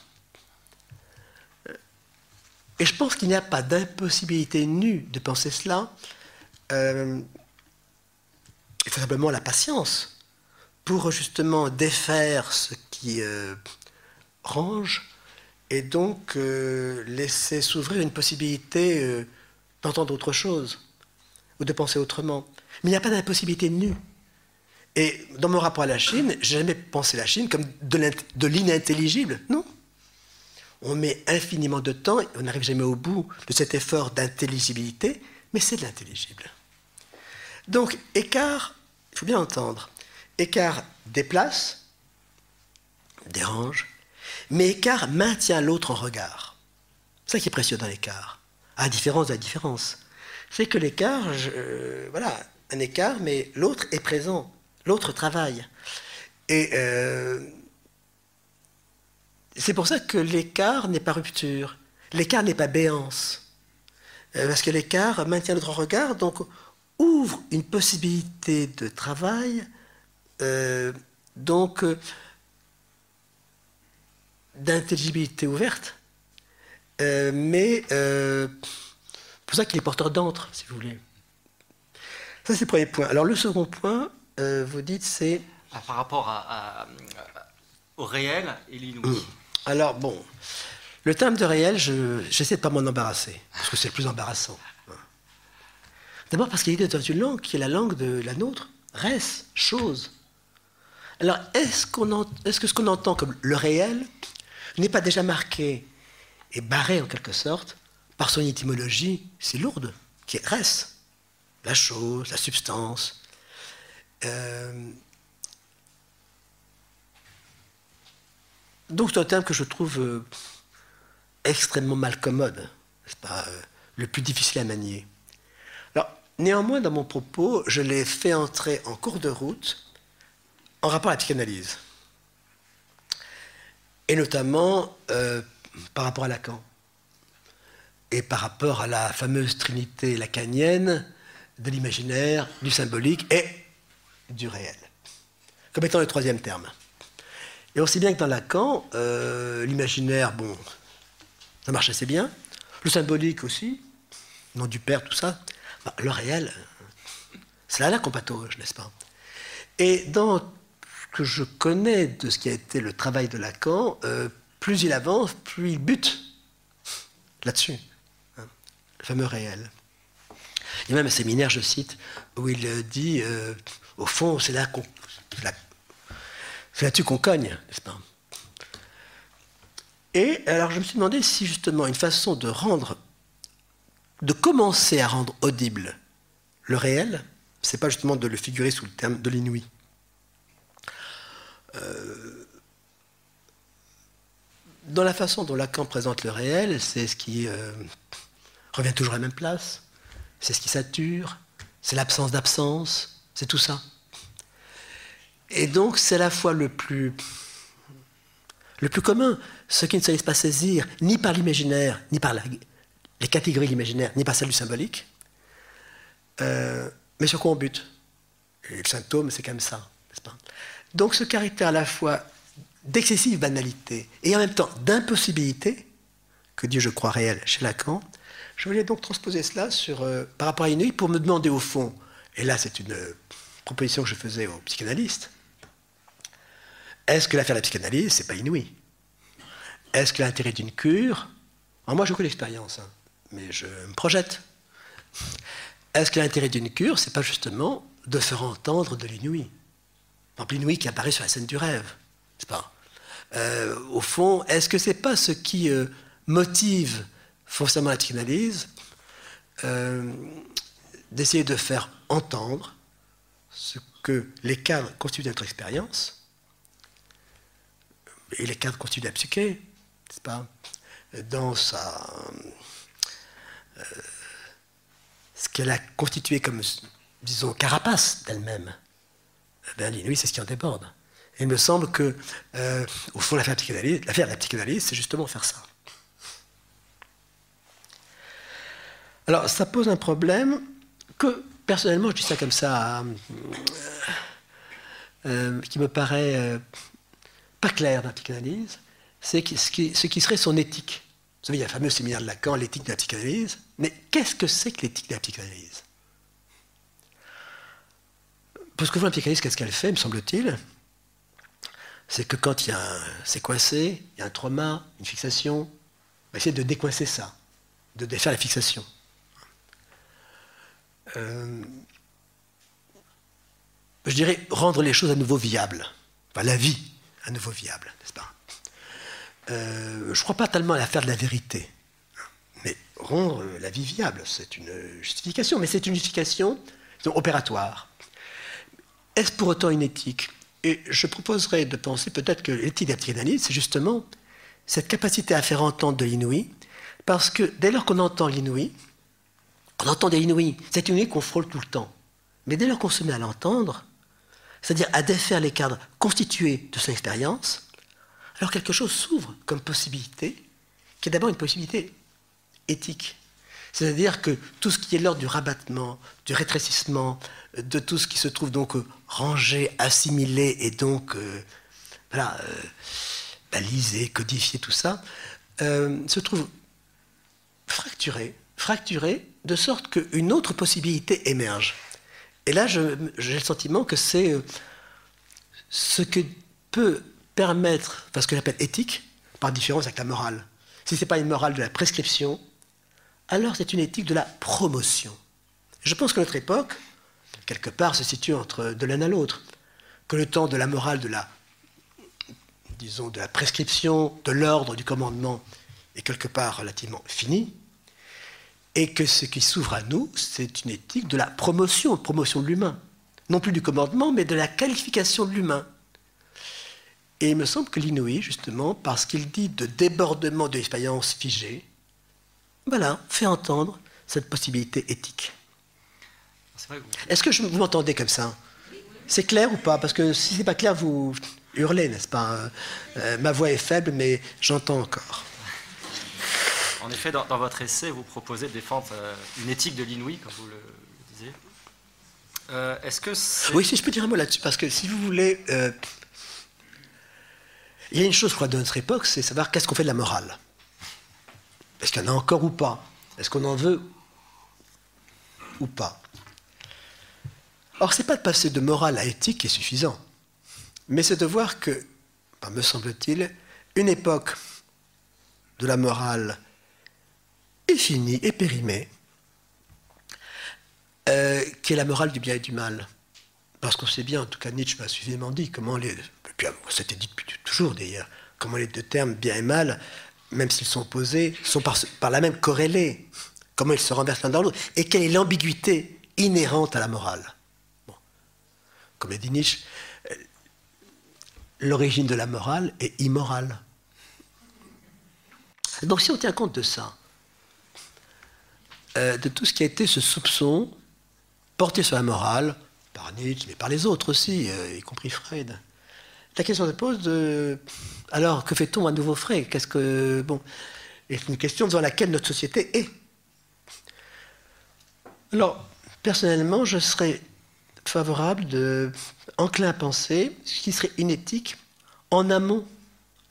Et je pense qu'il n'y a pas d'impossibilité nue de penser cela. Euh, il faut simplement la patience pour justement défaire ce qui euh, range et donc euh, laisser s'ouvrir une possibilité d'entendre autre chose ou de penser autrement. Mais il n'y a pas d'impossibilité nue. Et dans mon rapport à la Chine, j'ai jamais pensé la Chine comme de l'inintelligible. Non. On met infiniment de temps, on n'arrive jamais au bout de cet effort d'intelligibilité, mais c'est de l'intelligible. Donc, écart, il faut bien entendre, écart déplace, dérange, mais écart maintient l'autre en regard. C'est ça qui est précieux dans l'écart, à différence de la différence. C'est que l'écart, euh, voilà, un écart, mais l'autre est présent, l'autre travaille. Et euh, c'est pour ça que l'écart n'est pas rupture, l'écart n'est pas béance. Euh, parce que l'écart maintient notre regard, donc ouvre une possibilité de travail, euh, donc d'intelligibilité ouverte, mais pour ça qu'il est porteur d'entre, si vous voulez. Ça, c'est le premier point. Alors, le second point, vous dites, c'est. Ah, par rapport au réel et l'inouï. Hum. Alors, bon, le terme de réel, j'essaie de ne pas m'en embarrasser, parce que c'est le plus embarrassant. D'abord parce qu'il est dans une langue qui est la langue de la nôtre, res, chose. Alors, est-ce est que ce qu'on entend comme le réel n'est pas déjà marqué et barré en quelque sorte par son étymologie si lourde, qui est res, la chose, la substance euh, Donc c'est un terme que je trouve euh, extrêmement malcommode, c'est pas euh, le plus difficile à manier. Alors, néanmoins, dans mon propos, je l'ai fait entrer en cours de route en rapport à la psychanalyse. Et notamment par rapport à Lacan. Et par rapport à la fameuse trinité lacanienne de l'imaginaire, du symbolique et du réel. Comme étant le troisième terme. Et aussi bien que dans Lacan, euh, l'imaginaire, bon, ça marche assez bien. Le symbolique aussi, nom du père, tout ça. Bah, le réel, c'est là, qu'on patauge, n'est-ce pas? Et dans ce que je connais de ce qui a été le travail de Lacan, euh, plus il avance, plus il bute là-dessus, hein, le fameux réel. Il y a même un séminaire, je cite, où il dit, euh, au fond, c'est là là-dessus qu'on cogne, n'est-ce pas? Et alors je me suis demandé si justement une façon de rendre, de commencer à rendre audible le réel, c'est pas justement de le figurer sous le terme de l'inouï. Euh, dans la façon dont Lacan présente le réel, c'est ce qui euh, revient toujours à la même place, c'est ce qui sature, c'est l'absence d'absence, c'est tout ça. Et donc, c'est à la fois le plus, le plus commun, ce qui ne se laisse pas saisir ni par l'imaginaire, ni par les catégories de l'imaginaire, ni par celle du symbolique, euh, mais sur quoi on bute? Et le symptôme, c'est comme ça, Donc, ce caractère à la fois d'excessive banalité et en même temps d'impossibilité, que Dieu je crois réel chez Lacan, je voulais donc transposer cela euh, par rapport à Inouï pour me demander au fond, et là c'est une proposition que je faisais aux psychanalystes, est-ce que l'affaire de la psychanalyse, c'est pas inouï? Est-ce que l'intérêt d'une cure? Moi, je connais l'expérience, hein, mais je me projette. Est-ce que l'intérêt d'une cure, c'est pas justement de faire entendre de l'inouï? Par l'inouï qui apparaît sur la scène du rêve, c'est pas? Euh, Au fond, est-ce que c'est pas ce qui euh, motive forcément la psychanalyse euh, d'essayer de faire entendre ce que les cadres constituent de notre expérience et les cadres constituent la psyché, n'est-ce pas? Dans sa. Euh, ce qu'elle a constitué comme, disons, carapace d'elle-même. Ben, oui, c'est ce qui en déborde. Et il me semble que, euh, au fond, l'affaire de la psychanalyse, c'est justement faire ça. Alors, ça pose un problème que personnellement, je dis ça comme ça, euh, qui me paraît pas clair dans la psychanalyse, c'est ce qui, serait son éthique. Vous savez, il y a le fameux séminaire de Lacan, l'éthique de la psychanalyse. Mais qu'est-ce que c'est que l'éthique de la psychanalyse Parce que la psychanalyse, qu'est-ce qu'elle fait, me semble-t-il? C'est que quand il y a c'est coincé, il y a un trauma, une fixation, on va essayer de décoincer ça, de défaire la fixation. Euh, je dirais rendre les choses à nouveau viables, enfin, la vie à nouveau viable, n'est-ce pas? Euh, Je ne crois pas tellement à l'affaire de la vérité. Mais rendre la vie viable, c'est une justification, mais c'est une justification opératoire. Est-ce pour autant une éthique Et je proposerais de penser peut-être que l'éthique de la psychanalyse, c'est justement cette capacité à faire entendre de l'inouï, parce que dès lors qu'on entend l'inouï, on entend des c'est une inouï qu'on frôle tout le temps. Mais dès lors qu'on se met à l'entendre, c'est-à-dire à défaire les cadres constitués de son expérience, alors quelque chose s'ouvre comme possibilité, qui est d'abord une possibilité éthique. C'est-à-dire que tout ce qui est l'ordre du rabattement, du rétrécissement, de tout ce qui se trouve donc rangé, assimilé et donc euh, euh, balisé, codifié, tout ça, euh, se trouve fracturé, fracturé de sorte qu'une autre possibilité émerge. Et là, j'ai le sentiment que c'est euh, ce que peut permettre, parce que j'appelle éthique, par différence avec la morale. Si ce n'est pas une morale de la prescription, alors c'est une éthique de la promotion. Je pense que notre époque, quelque part, se situe entre de l'un à l'autre. Que le temps de la morale, disons, de la prescription, de l'ordre, du commandement est quelque part relativement fini, et que ce qui s'ouvre à nous, c'est une éthique de la promotion, promotion de l'humain. Non plus du commandement, mais de la qualification de l'humain. Et il me semble que l'Inouï, justement, parce qu'il dit de débordement de l'expérience figée, voilà, fait entendre cette possibilité éthique. Est-ce que vous m'entendez comme ça? C'est clair ou pas? Parce que si c'est pas clair, vous hurlez, n'est-ce pas? Euh, Ma voix est faible, mais j'entends encore. En effet, dans, votre essai, vous proposez de défendre euh, une éthique de l'inouï, comme vous le, disiez. Euh, est-ce que oui, si je peux dire un mot là-dessus, parce que si vous voulez, euh, il y a une chose, je crois, de notre époque, c'est savoir qu'est-ce qu'on fait de la morale. Est-ce qu'il y en a encore ou pas? Est-ce qu'on en veut ou pas? Or, c'est pas de passer de morale à éthique qui est suffisant, mais c'est de voir que, me semble-t-il, une époque de la morale est fini, est périmé, euh, est la morale du bien et du mal. Parce qu'on sait bien, en tout cas Nietzsche m'a suffisamment dit, comment les, c'était dit depuis toujours d'ailleurs, comment les deux termes bien et mal, même s'ils sont opposés, sont par, par la même corrélés, comment ils se renversent l'un dans l'autre, et quelle est l'ambiguïté inhérente à la morale. Comme l'a dit Nietzsche, euh, l'origine de la morale est immorale. Donc si on tient compte de ça, euh, de tout ce qui a été ce soupçon porté sur la morale, par Nietzsche, mais par les autres aussi, euh, y compris Freud. La question se pose alors que fait-on à nouveau Freud? Qu'est-ce que bon C'est une question devant laquelle notre société est. Alors personnellement, je serais favorable, de, enclin à penser ce qui serait une éthique en amont,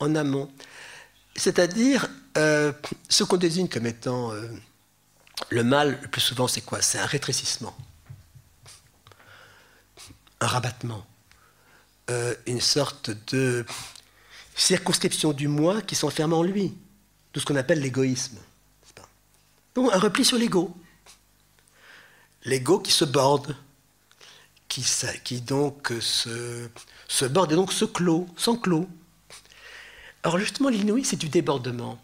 en amont, c'est-à-dire euh, ce qu'on désigne comme étant le mal, le plus souvent, c'est quoi? C'est un rétrécissement, un rabattement, euh, une sorte de circonscription du moi qui s'enferme en lui, tout ce qu'on appelle l'égoïsme. Donc un repli sur l'ego. L'ego qui se borde, qui, donc se, se, borde et donc se clôt, s'enclôt. Alors justement, l'inouï, c'est du débordement.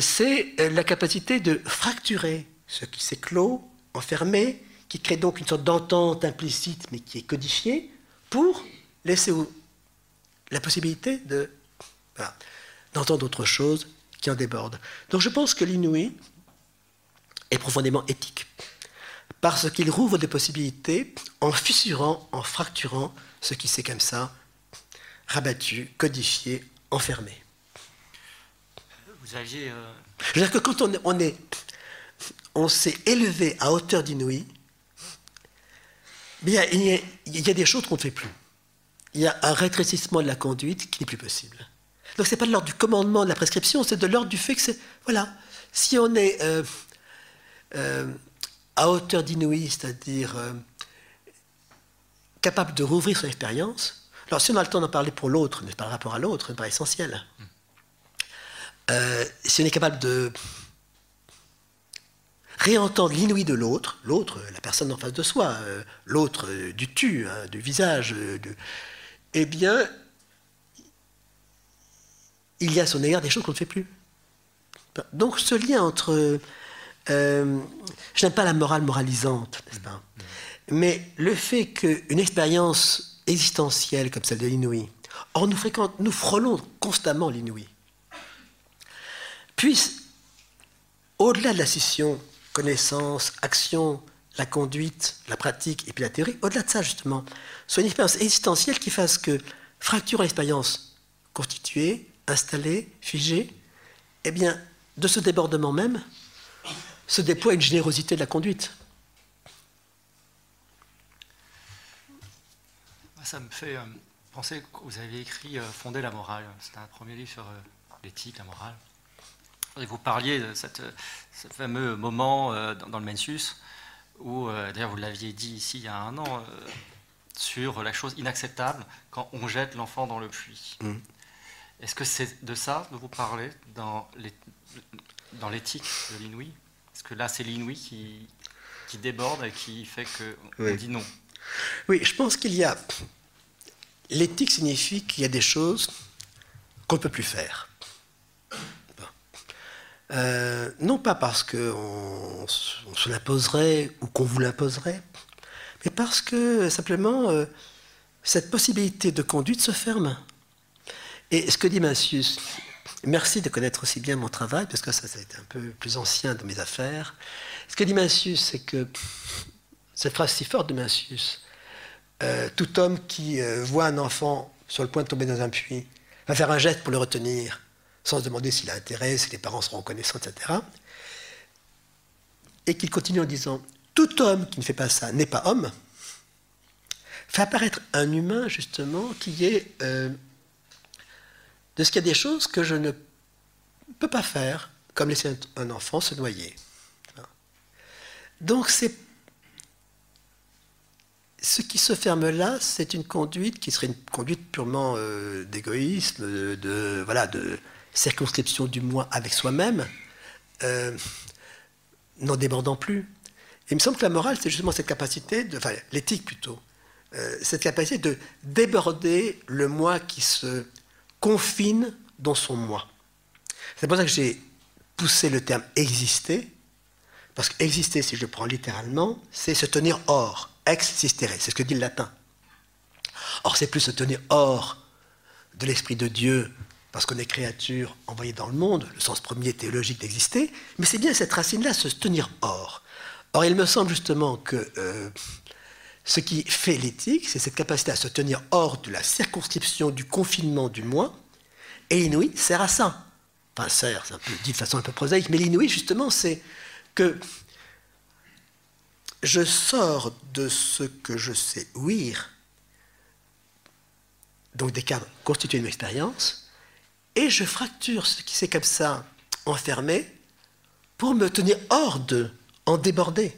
C'est euh, la capacité de fracturer, ce qui s'est clos, enfermé, qui crée donc une sorte d'entente implicite, mais qui est codifiée, pour laisser la possibilité de, d'entendre autre chose qui en déborde. Donc je pense que l'inouï est profondément éthique, parce qu'il rouvre des possibilités en fissurant, en fracturant ce qui s'est comme ça rabattu, codifié, enfermé. Vous aviez... Euh, Je veux dire que quand on est on s'est élevé à hauteur d'inouï, il y, a, il y a des choses qu'on ne fait plus. Il y a un rétrécissement de la conduite qui n'est plus possible. Donc ce n'est pas de l'ordre du commandement de la prescription, c'est de l'ordre du fait que c'est... Voilà, si on est euh, euh, à hauteur d'inouï, c'est-à-dire euh, capable de rouvrir son expérience, alors si on a le temps d'en parler pour l'autre, mais par rapport à l'autre, pas essentiel. si on est capable de réentendre l'inouï de l'autre, l'autre, la personne en face de soi, l'autre du tu, hein, du visage, eh bien, il y a à son égard des choses qu'on ne fait plus. Donc ce lien entre... Euh, je n'aime pas la morale moralisante, n'est-ce pas? Mais le fait qu'une expérience existentielle comme celle de l'inouï, or nous, fréquente, nous frôlons constamment l'inouï, puisse, au-delà de la scission, connaissance, action, la conduite, la pratique et puis la théorie, au-delà de ça justement, soit une expérience existentielle qui fasse que fracture en expérience constituée, installée, figée, eh bien, de ce débordement même, se déploie une générosité de la conduite. Ça me fait euh, penser que vous avez écrit euh, Fonder la morale. C'était un premier livre sur euh, l'éthique, la morale. Et vous parliez de cette, ce fameux moment dans, le Mensus où, d'ailleurs, vous l'aviez dit ici il y a un an, sur la chose inacceptable quand on jette l'enfant dans le puits. Mmh. Est-ce que c'est de ça dont vous parlez dans l'éthique de l'inouï? Est-ce que là, c'est l'inouï qui, qui déborde et qui fait qu'on dit non? Oui, je pense qu'il y a. L'éthique signifie qu'il y a des choses qu'on ne peut plus faire. Euh, non pas parce qu'on on se l'imposerait ou qu'on vous l'imposerait, mais parce que simplement euh, cette possibilité de conduite se ferme. Et ce que dit Mencius, merci de connaître aussi bien mon travail, parce que ça, a été un peu plus ancien dans mes affaires. Ce que dit Mencius, c'est que cette phrase si forte de Mencius, euh, tout homme qui voit un enfant sur le point de tomber dans un puits va faire un geste pour le retenir, sans se demander s'il a intérêt, si les parents seront reconnaissants, etc. Et qu'il continue en disant Tout homme qui ne fait pas ça n'est pas homme, fait apparaître un humain, justement, qui est euh, de ce qu'il y a des choses que je ne peux pas faire, comme laisser un enfant se noyer. Donc c'est ce qui se ferme là, c'est une conduite qui serait une conduite purement euh, d'égoïsme, de, voilà, de circonscription du moi avec soi-même, euh, n'en débordant plus. Il me semble que la morale, c'est justement cette capacité, de, enfin l'éthique plutôt, euh, cette capacité de déborder le moi qui se confine dans son moi. C'est pour ça que j'ai poussé le terme exister, parce qu'exister, si je le prends littéralement, c'est se tenir hors, ex sistere, c'est ce que dit le latin. Or, c'est plus se tenir hors de l'Esprit de Dieu, parce qu'on est créature envoyée dans le monde, le sens premier théologique d'exister, mais c'est bien cette racine-là, se tenir hors. Or, il me semble justement que euh, ce qui fait l'éthique, c'est cette capacité à se tenir hors de la circonscription du confinement du moi. Et l'inouï sert à ça. Enfin, sert, c'est un peu dit de façon un peu prosaïque, mais l'inouï, justement, c'est que je sors de ce que je sais ouïr, donc des cadres constitués d'une expérience, et je fracture ce qui s'est comme ça enfermé pour me tenir hors de, en déborder.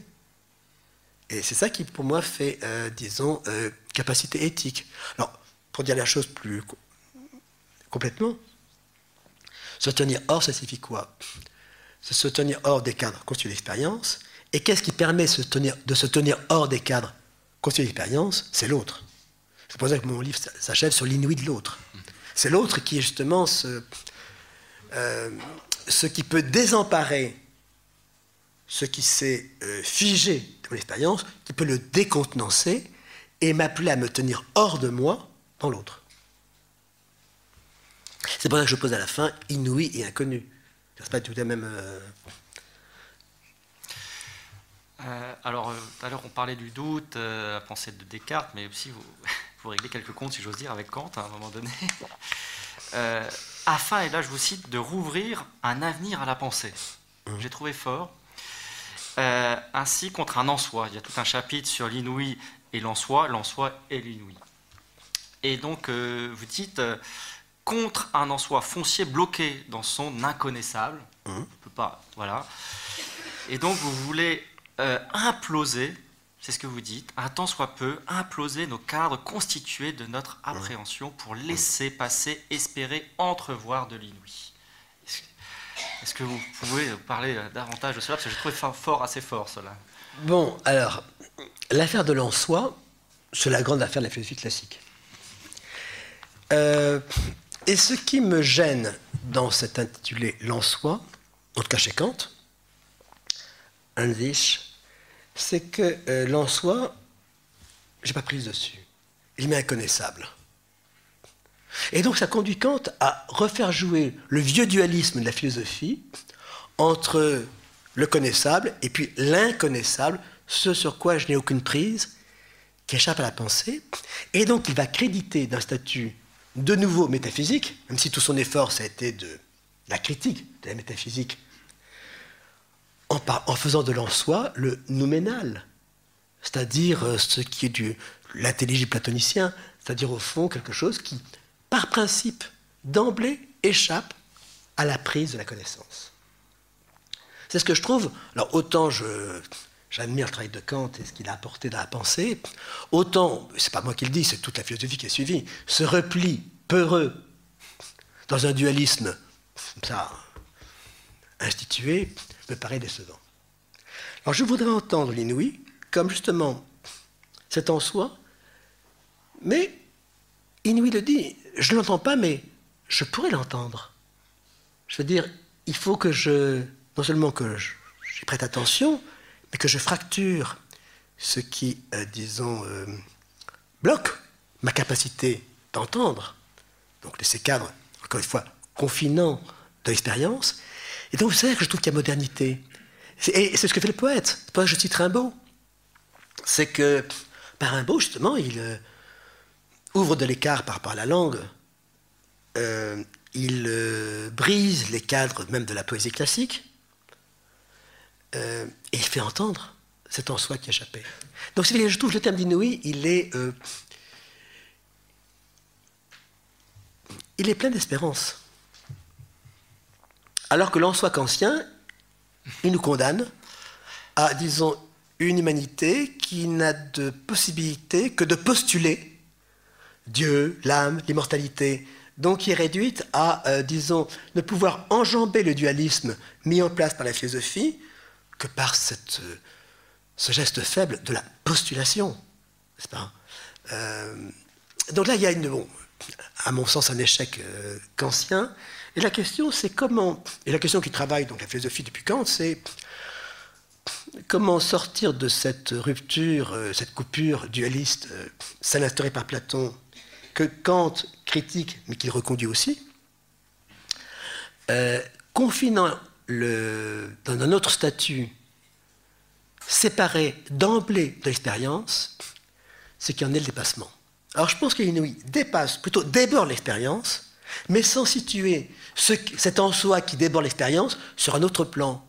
Et c'est ça qui, pour moi, fait, euh, disons, euh, capacité éthique. Alors, pour dire la chose plus complètement, se tenir hors, ça signifie quoi? Se tenir hors des cadres constitués d'expérience. Et qu'est-ce qui permet de se tenir hors des cadres constitués d'expérience? C'est l'autre. C'est pour ça que mon livre s'achève sur l'inouï de l'autre. C'est l'autre qui est justement ce, euh, ce qui peut désemparer ce qui s'est figé l'expérience qui peut le décontenancer et m'appeler à me tenir hors de moi dans l'autre. C'est pour ça que je pose à la fin inouï et inconnu. C'est pas tout à même. Euh, euh, alors, euh, tout à l'heure, on parlait du doute, la pensée de Descartes, mais aussi vous, vous réglez quelques comptes, si j'ose dire, avec Kant à un moment donné. afin, et là je vous cite, de rouvrir un avenir à la pensée. Mmh. J'ai trouvé fort. Euh, ainsi contre un en soi. Il y a tout un chapitre sur l'inouï et l'en soi, l'en soi est l'inouï. Et donc, euh, vous dites, euh, contre un en soi foncier bloqué dans son inconnaissable, Mmh. on peut pas, voilà. Et donc, vous voulez euh, imploser, c'est ce que vous dites, un tant soit peu, imploser nos cadres constitués de notre appréhension pour laisser passer, espérer, entrevoir de l'inouï. Est-ce que vous pouvez parler davantage de cela? Parce que j'ai trouvé fort, assez fort, cela. Bon, alors, l'affaire de l'en-soi, c'est la grande affaire de la philosophie classique. Euh, et ce qui me gêne dans cet intitulé L'en-soi, en tout cas chez Kant, un sich, c'est que euh, l'en-soi, j'ai pas prise dessus. Il m'est inconnaissable. Et donc ça conduit Kant à refaire jouer le vieux dualisme de la philosophie entre le connaissable et puis l'inconnaissable, ce sur quoi je n'ai aucune prise, qui échappe à la pensée. Et donc il va créditer d'un statut de nouveau métaphysique, même si tout son effort ça a été de la critique de la métaphysique, en, faisant de l'en-soi le nouménal, c'est-à-dire euh, ce qui est du l'intelligible platonicien, c'est-à-dire au fond quelque chose qui, par principe, d'emblée, échappe à la prise de la connaissance. C'est ce que je trouve. Alors autant je j'admire le travail de Kant et ce qu'il a apporté dans la pensée, autant c'est pas moi qui le dis, c'est toute la philosophie qui a suivi. Ce repli peureux dans un dualisme ça institué me paraît décevant. Alors je voudrais entendre l'inouï comme justement c'est en soi, mais Inouï le dit, je ne l'entends pas, mais je pourrais l'entendre. Je veux dire, il faut que je, non seulement que j'y prête attention, mais que je fracture ce qui, euh, disons, euh, bloque ma capacité d'entendre. Donc ces cadres, encore une fois, confinants de l'expérience. Et donc c'est là que je trouve qu'il y a modernité. Et c'est ce que fait le poète. Poète, je cite Rimbaud. C'est que par Rimbaud, justement, il euh, ouvre de l'écart par la langue. Euh, il euh, brise les cadres même de la poésie classique. Et il fait entendre cet en soi qui échappait. Donc, je trouve le terme d'inouï, il est, il est plein d'espérance. Alors que l'en soi kantien, il nous condamne à, disons, une humanité qui n'a de possibilité que de postuler Dieu, l'âme, l'immortalité, donc qui est réduite à, euh, disons, ne pouvoir enjamber le dualisme mis en place par la philosophie que par euh, ce geste faible de la postulation, n'est-ce pas? Euh, Donc là, il y a à mon sens, un échec euh, kantien. Et la question, c'est comment, et la question qui travaille donc la philosophie depuis Kant, c'est comment sortir de cette rupture, euh, cette coupure dualiste, euh, instaurée par Platon, que Kant critique, mais qu'il reconduit aussi, euh, confinant dans un autre statut, séparé d'emblée de l'expérience, c'est qu'il y en est le dépassement. Alors je pense que l'inouï dépasse, plutôt déborde l'expérience, mais sans situer ce, cet en soi qui déborde l'expérience sur un autre plan,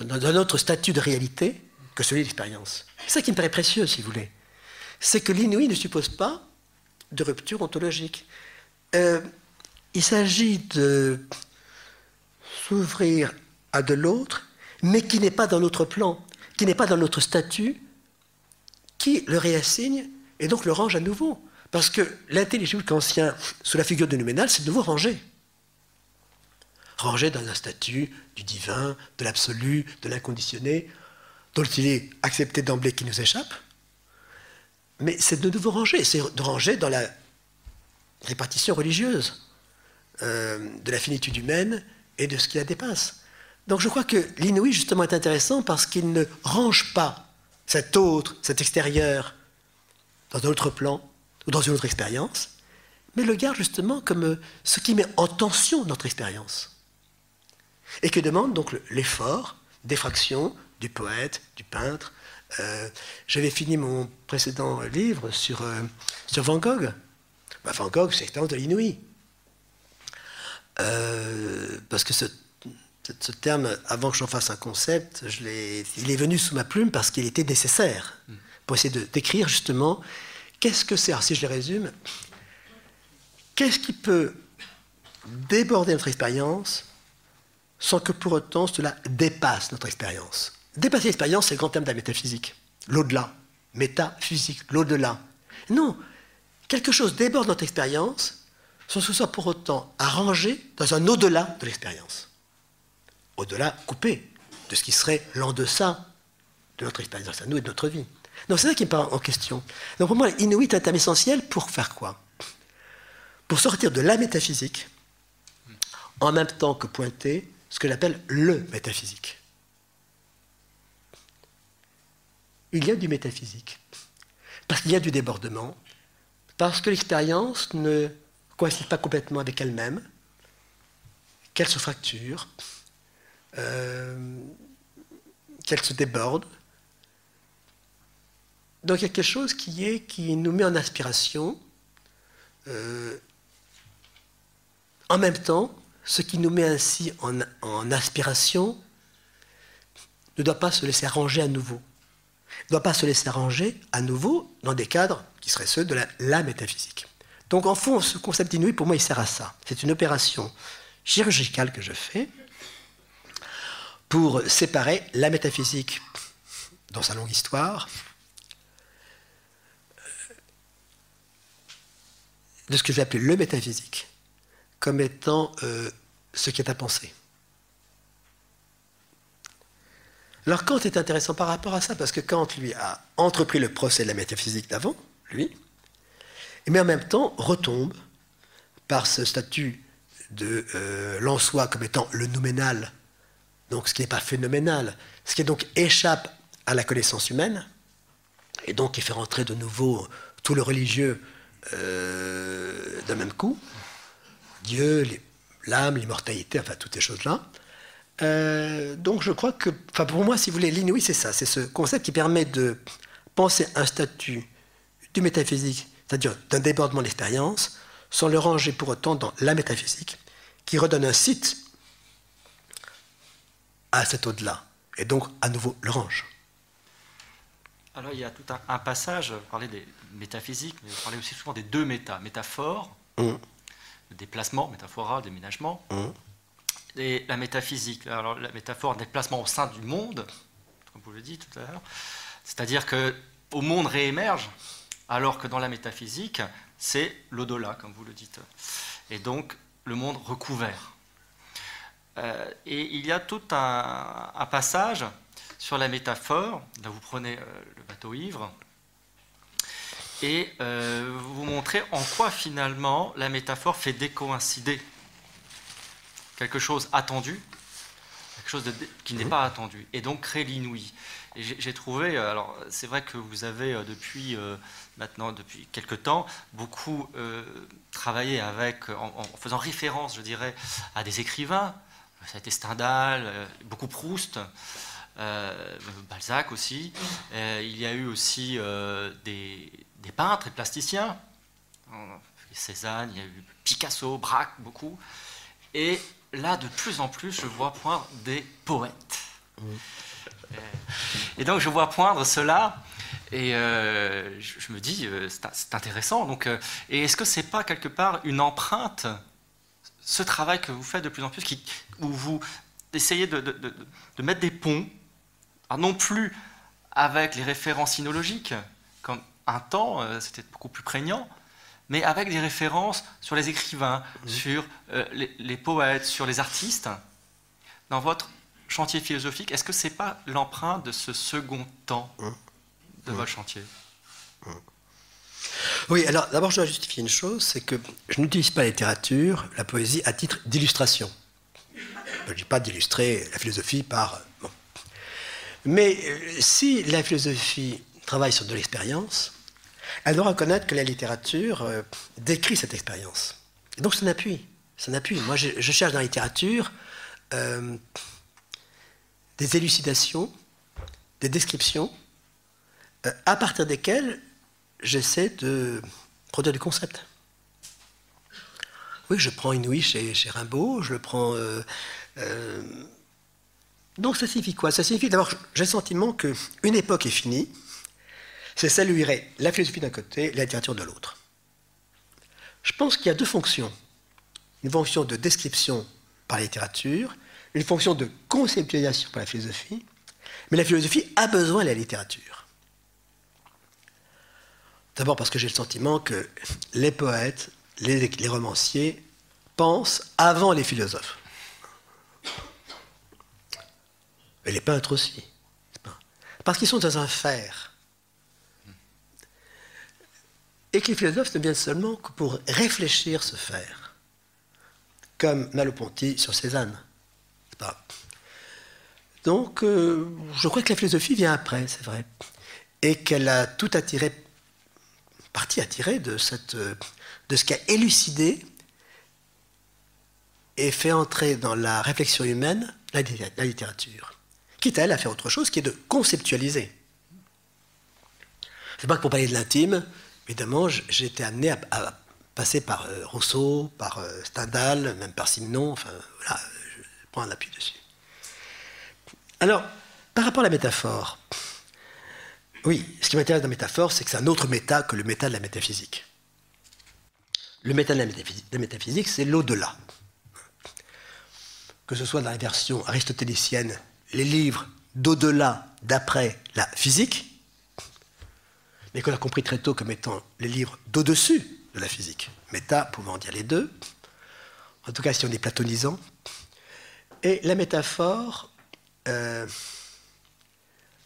dans un autre statut de réalité que celui de l'expérience. C'est ça qui me paraît précieux, si vous voulez. C'est que l'inouï ne suppose pas de rupture ontologique. Euh, il s'agit de s'ouvrir à de l'autre, mais qui n'est pas dans notre plan, qui n'est pas dans notre statut, qui le réassigne et donc le range à nouveau. Parce que l'intelligible kantien, sous la figure du numénal, c'est de nouveau rangé. Rangé dans un statut du divin, de l'absolu, de l'inconditionné, dont il est accepté d'emblée qui nous échappe. Mais c'est de nouveau rangé, c'est de ranger dans la répartition religieuse euh, de la finitude humaine et de ce qui la dépasse. Donc je crois que l'inouï, justement, est intéressant parce qu'il ne range pas cet autre, cet extérieur, dans un autre plan ou dans une autre expérience, mais le garde justement comme euh, ce qui met en tension notre expérience. Et que demande donc le- l'effort d'effraction du poète, du peintre. Euh, J'avais fini mon précédent livre sur, euh, sur Van Gogh. Bah, Van Gogh, c'est l'expérience de l'inouï. Parce que ce, ce- terme, avant que j'en fasse un concept, il est venu sous ma plume parce qu'il était nécessaire pour essayer de décrire justement qu'est-ce que c'est. Alors si je le résume, qu'est-ce qui peut déborder notre expérience sans que pour autant cela dépasse notre expérience? Dépasser l'expérience, c'est le grand thème de la métaphysique. L'au-delà. Métaphysique, l'au-delà. Non, quelque chose déborde notre expérience sans que ce soit pour autant arrangé dans un au-delà de l'expérience. Au-delà coupé de ce qui serait l'en-deçà de notre expérience à nous et de notre vie. Donc c'est ça qui me parle en question. Donc pour moi, l'inouï est un thème essentiel pour faire quoi? Pour sortir de la métaphysique, en même temps que pointer ce que j'appelle le métaphysique. Il y a du métaphysique, parce qu'il y a du débordement, parce que l'expérience ne coïncide pas complètement avec elle-même, qu'elle se fracture, euh, qu'elle se déborde. Donc il y a quelque chose qui, est, qui nous met en aspiration. Euh, en même temps, ce qui nous met ainsi en, aspiration ne doit pas se laisser arranger à nouveau. Ne doit pas se laisser arranger à nouveau dans des cadres qui seraient ceux de la, la métaphysique. Donc en fond, ce concept d'inouï, pour moi, il sert à ça. C'est une opération chirurgicale que je fais pour séparer la métaphysique dans sa longue histoire de ce que je vais appeler le métaphysique comme étant euh, ce qui est à penser. Alors Kant est intéressant par rapport à ça, parce que Kant, lui, a entrepris le procès de la métaphysique d'avant, lui, mais en même temps retombe par ce statut de euh, l'en soi comme étant le nouménal, donc ce qui n'est pas phénoménal, ce qui donc échappe à la connaissance humaine, et donc qui fait rentrer de nouveau tout le religieux euh, d'un même coup, Dieu, l'âme, l'immortalité, enfin toutes ces choses-là. Euh, donc je crois que, enfin pour moi, si vous voulez, l'inouï, c'est ça, c'est ce concept qui permet de penser un statut du métaphysique, c'est-à-dire d'un débordement de l'expérience, sans le ranger pour autant dans la métaphysique, qui redonne un site à cet au-delà, et donc à nouveau le range. Alors il y a tout un, passage, vous parlez des métaphysiques, mais vous parlez aussi souvent des deux méta, métaphore, mmh. le déplacement, métaphora, déménagement, mmh. et la métaphysique. Alors la métaphore, déplacement au sein du monde, comme vous le dites tout à l'heure, c'est-à-dire que au monde réémerge, alors que dans la métaphysique, c'est l'au-delà, comme vous le dites. Et donc le monde recouvert. Euh, et il y a tout un, passage sur la métaphore. Là, vous prenez euh, le bateau ivre et euh, vous montrez en quoi finalement la métaphore fait décoïncider quelque chose attendu, quelque chose qui n'est pas attendu, et donc crée l'inouï. J'ai trouvé, alors c'est vrai que vous avez depuis maintenant, depuis quelques temps, beaucoup travaillé avec, en, faisant référence, je dirais, à des écrivains, ça a été Stendhal, euh, beaucoup Proust, euh, Balzac aussi. Euh, il y a eu aussi des, peintres et plasticiens. Cézanne, il y a eu Picasso, Braque, beaucoup. Et là, de plus en plus, je vois poindre des poètes. Et donc, je vois poindre cela. Et je, me dis, c'est intéressant. Donc, et est-ce que c'est pas quelque part une empreinte ce travail que vous faites de plus en plus, où vous essayez de, mettre des ponts, non plus avec les références sinologiques, comme un temps, euh, c'était beaucoup plus prégnant, mais avec des références sur les écrivains, sur euh, les, poètes, sur les artistes. Dans votre chantier philosophique, est-ce que ce n'est pas l'empreinte de ce second temps de votre chantier? Oui, alors d'abord je dois justifier une chose, c'est que je n'utilise pas la littérature, la poésie à titre d'illustration. Je ne dis pas d'illustrer la philosophie par... Mais euh, si la philosophie travaille sur de l'expérience, elle doit reconnaître que la littérature euh, décrit cette expérience. Donc un appui. Moi je, cherche dans la littérature euh, des élucidations, des descriptions, à partir desquelles j'essaie de produire du concept. Oui, je prends Inouï chez, Rimbaud, je le prends. Euh, euh, donc ça signifie quoi? Ça signifie d'abord, j'ai le sentiment qu'une époque est finie, C'est saluerait la philosophie d'un côté, la littérature de l'autre. Je pense qu'il y a deux fonctions. Une fonction de description par la littérature, une fonction de conceptualisation par la philosophie, mais la philosophie a besoin de la littérature. D'abord parce que j'ai le sentiment que les poètes, les, romanciers pensent avant les philosophes. Et les peintres aussi. Parce qu'ils sont dans un faire. Et que les philosophes ne viennent seulement que pour réfléchir ce faire. Comme Maloponti sur Cézanne. Donc, euh, je crois que la philosophie vient après, c'est vrai. Et qu'elle a tout attiré, partie attirée de, cette, de ce qu'a élucidé et fait entrer dans la réflexion humaine la, la littérature. Quitte à elle à faire autre chose qui est de conceptualiser. C'est pas que pour parler de l'intime, évidemment, j'ai été amené à, passer par euh, Rousseau, par euh, Stendhal, même par Simenon, enfin voilà, je prends un appui dessus. Alors, par rapport à la métaphore, oui, ce qui m'intéresse dans la métaphore, c'est que c'est un autre méta que le méta de la métaphysique. Le méta de la métaphysique, c'est l'au-delà. Que ce soit dans la version aristotélicienne, les livres d'au-delà, d'après la physique, mais qu'on a compris très tôt comme étant les livres d'au-dessus de la physique. Méta pouvant dire les deux, en tout cas si on est platonisant. Et la métaphore euh,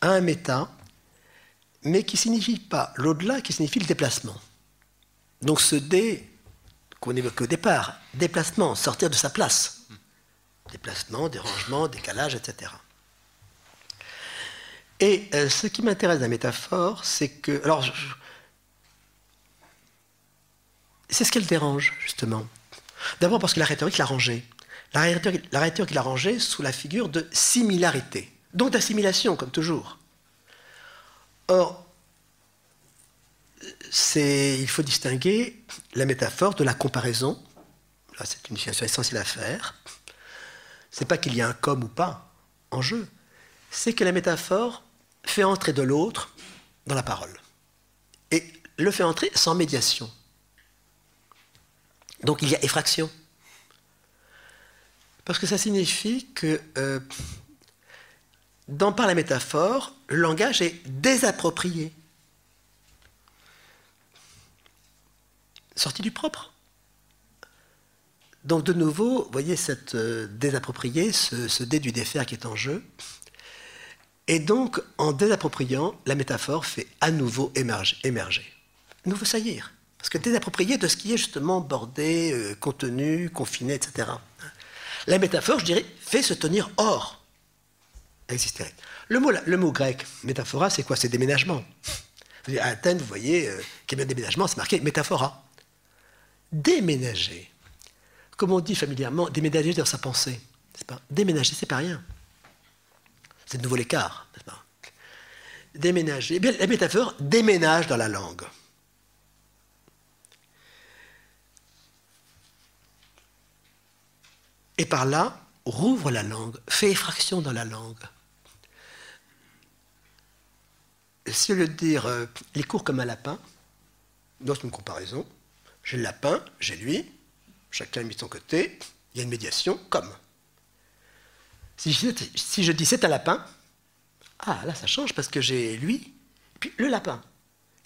a un méta, mais qui signifie pas l'au-delà, qui signifie le déplacement. Donc ce dé qu'on évoquait au départ, déplacement, sortir de sa place. Déplacement, dérangement, décalage, etc. Et euh, ce qui m'intéresse dans la métaphore, c'est que. Alors, c'est ce qu'elle dérange, justement. D'abord parce que la rhétorique l'a rangée. La rhétorique, la rangée sous la figure de similarité, donc d'assimilation, comme toujours. Or, il faut distinguer la métaphore de la comparaison. Là, c'est une distinction essentielle à faire. C'est pas qu'il y a un comme ou pas en jeu, c'est que la métaphore fait entrer de l'autre dans la parole. Et le fait entrer sans médiation. Donc il y a effraction. Parce que ça signifie que, euh, dans par la métaphore, le langage est désapproprié. Sorti du propre. Donc de nouveau, vous voyez cette euh, désapproprié, ce, ce dé du défaire qui est en jeu. Et donc, en désappropriant, la métaphore fait à nouveau émerger, émerger nouveau saillir. Parce que désapproprié de ce qui est justement bordé, euh, contenu, confiné, etc. La métaphore, je dirais, fait se tenir hors. Exister. Le mot, le mot grec, métaphora, c'est quoi? C'est déménagement. À Athènes, vous voyez, euh, qu'il y a bien déménagement, c'est marqué métaphora. Déménager. Comme on dit familièrement, déménager dans sa pensée. Pas? Déménager, c'est pas rien. C'est de nouveau l'écart, Déménager. Eh bien, la métaphore déménage dans la langue. Et par là, rouvre la langue, fait effraction dans la langue. Si le dire, euh, il court comme un lapin, dans une comparaison, j'ai le lapin, j'ai lui, chacun mis de son côté, il y a une médiation, comme. Si je, dis c'est un lapin, ah là ça change parce que j'ai lui, puis le lapin.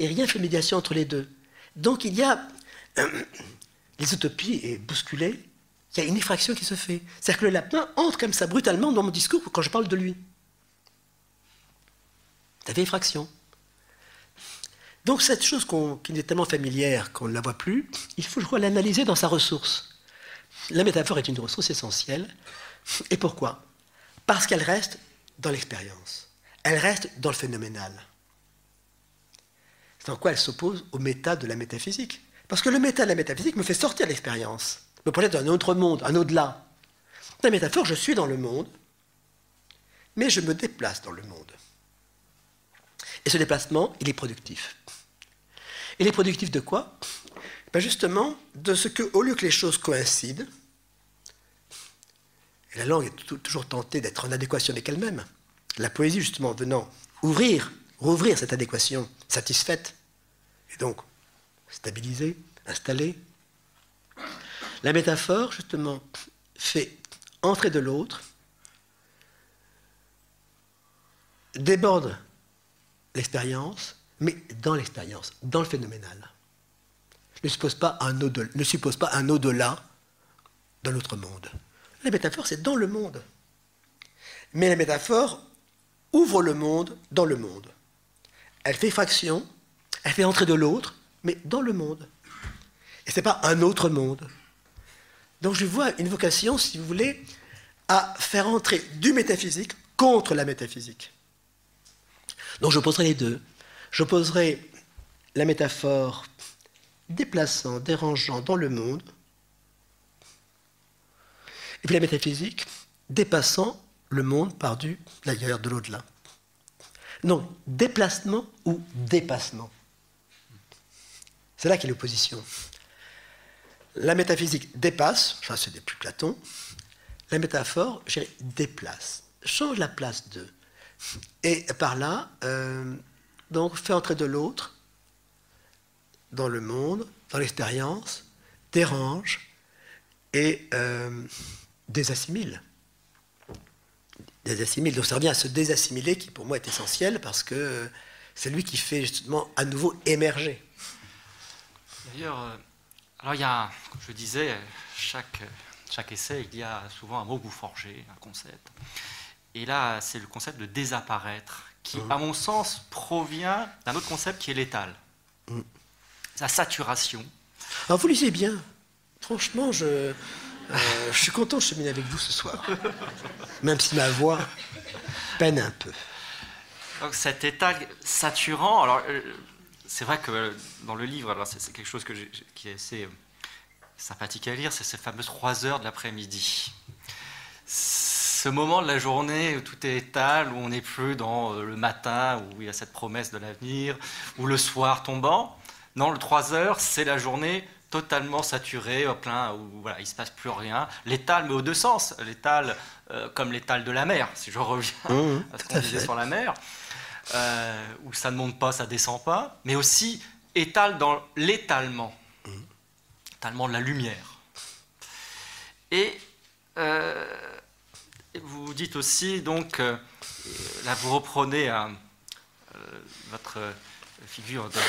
Et rien fait médiation entre les deux. Donc il y a. les utopies est bousculée, il y a une effraction qui se fait. C'est-à-dire que le lapin entre comme ça brutalement dans mon discours quand je parle de lui. Ça fait effraction. Donc cette chose qui est tellement familière qu'on ne la voit plus, il faut, je crois, l'analyser dans sa ressource. La métaphore est une ressource essentielle. Et pourquoi? Parce qu'elle reste dans l'expérience. Elle reste dans le phénoménal. C'est en quoi elle s'oppose au méta de la métaphysique. Parce que le méta de la métaphysique me fait sortir de l'expérience, me projette dans un autre monde, un au-delà. Dans la métaphore, je suis dans le monde, mais je me déplace dans le monde. Et ce déplacement, il est productif. Il est productif de quoi? Ben Justement, de ce que, au lieu que les choses coïncident, la langue est toujours tentée d'être en adéquation avec elle-même. La poésie, justement, venant ouvrir, rouvrir cette adéquation satisfaite, et donc stabilisée, installée. La métaphore, justement, fait entrer de l'autre, déborde l'expérience, mais dans l'expérience, dans le phénoménal. Ne suppose pas un au-delà, ne suppose pas un au-delà dans l'autre monde. La métaphore, c'est dans le monde. Mais la métaphore ouvre le monde dans le monde. Elle fait fraction, elle fait entrer de l'autre, mais dans le monde. Et ce n'est pas un autre monde. Donc je vois une vocation, si vous voulez, à faire entrer du métaphysique contre la métaphysique. Donc j'opposerai les deux. J'opposerai la métaphore déplaçant, dérangeant dans le monde, et puis la métaphysique dépassant le monde par du d'ailleurs de l'au-delà. Donc déplacement ou dépassement. C'est là qu'est l'opposition. La métaphysique dépasse, enfin c'est plus Platon, la métaphore, je dirais, déplace, change la place d'eux. Et par là, euh, donc, fait entrer de l'autre dans le monde, dans l'expérience, dérange et euh, désassimile. Désassimile. Donc ça revient à se désassimiler qui pour moi est essentiel parce que c'est lui qui fait justement à nouveau émerger. D'ailleurs, euh, alors il y a, comme je disais, chaque, chaque essai, il y a souvent un mot forgez, un concept. Et là, c'est le concept de désapparaître, qui, mmh. à mon sens, provient d'un autre concept qui est l'étal. Mmh. La saturation. Alors vous lisez bien. Franchement, je, euh, je suis content de cheminer avec vous ce soir. Même si ma voix peine un peu. Donc cet état saturant, alors euh, c'est vrai que dans le livre, alors c'est quelque chose qui est assez euh, sympathique à lire, c'est ces fameuses trois heures de l'après-midi ce moment de la journée où tout est étal, où on n'est plus dans euh, le matin, où il y a cette promesse de l'avenir, ou le soir tombant. Non, le 3 heures, c'est la journée totalement saturée, au plein, où voilà, il ne se passe plus rien. L'étal, mais aux deux sens. L'étal, euh, comme l'étal de la mer, si je reviens mmh, à ce qu'on disait sur la mer, euh, où ça ne monte pas, ça ne descend pas, mais aussi étal dans l'étalement, mmh. étalement de la lumière. Et vous dites aussi, donc, euh, là vous reprenez euh, votre figure de,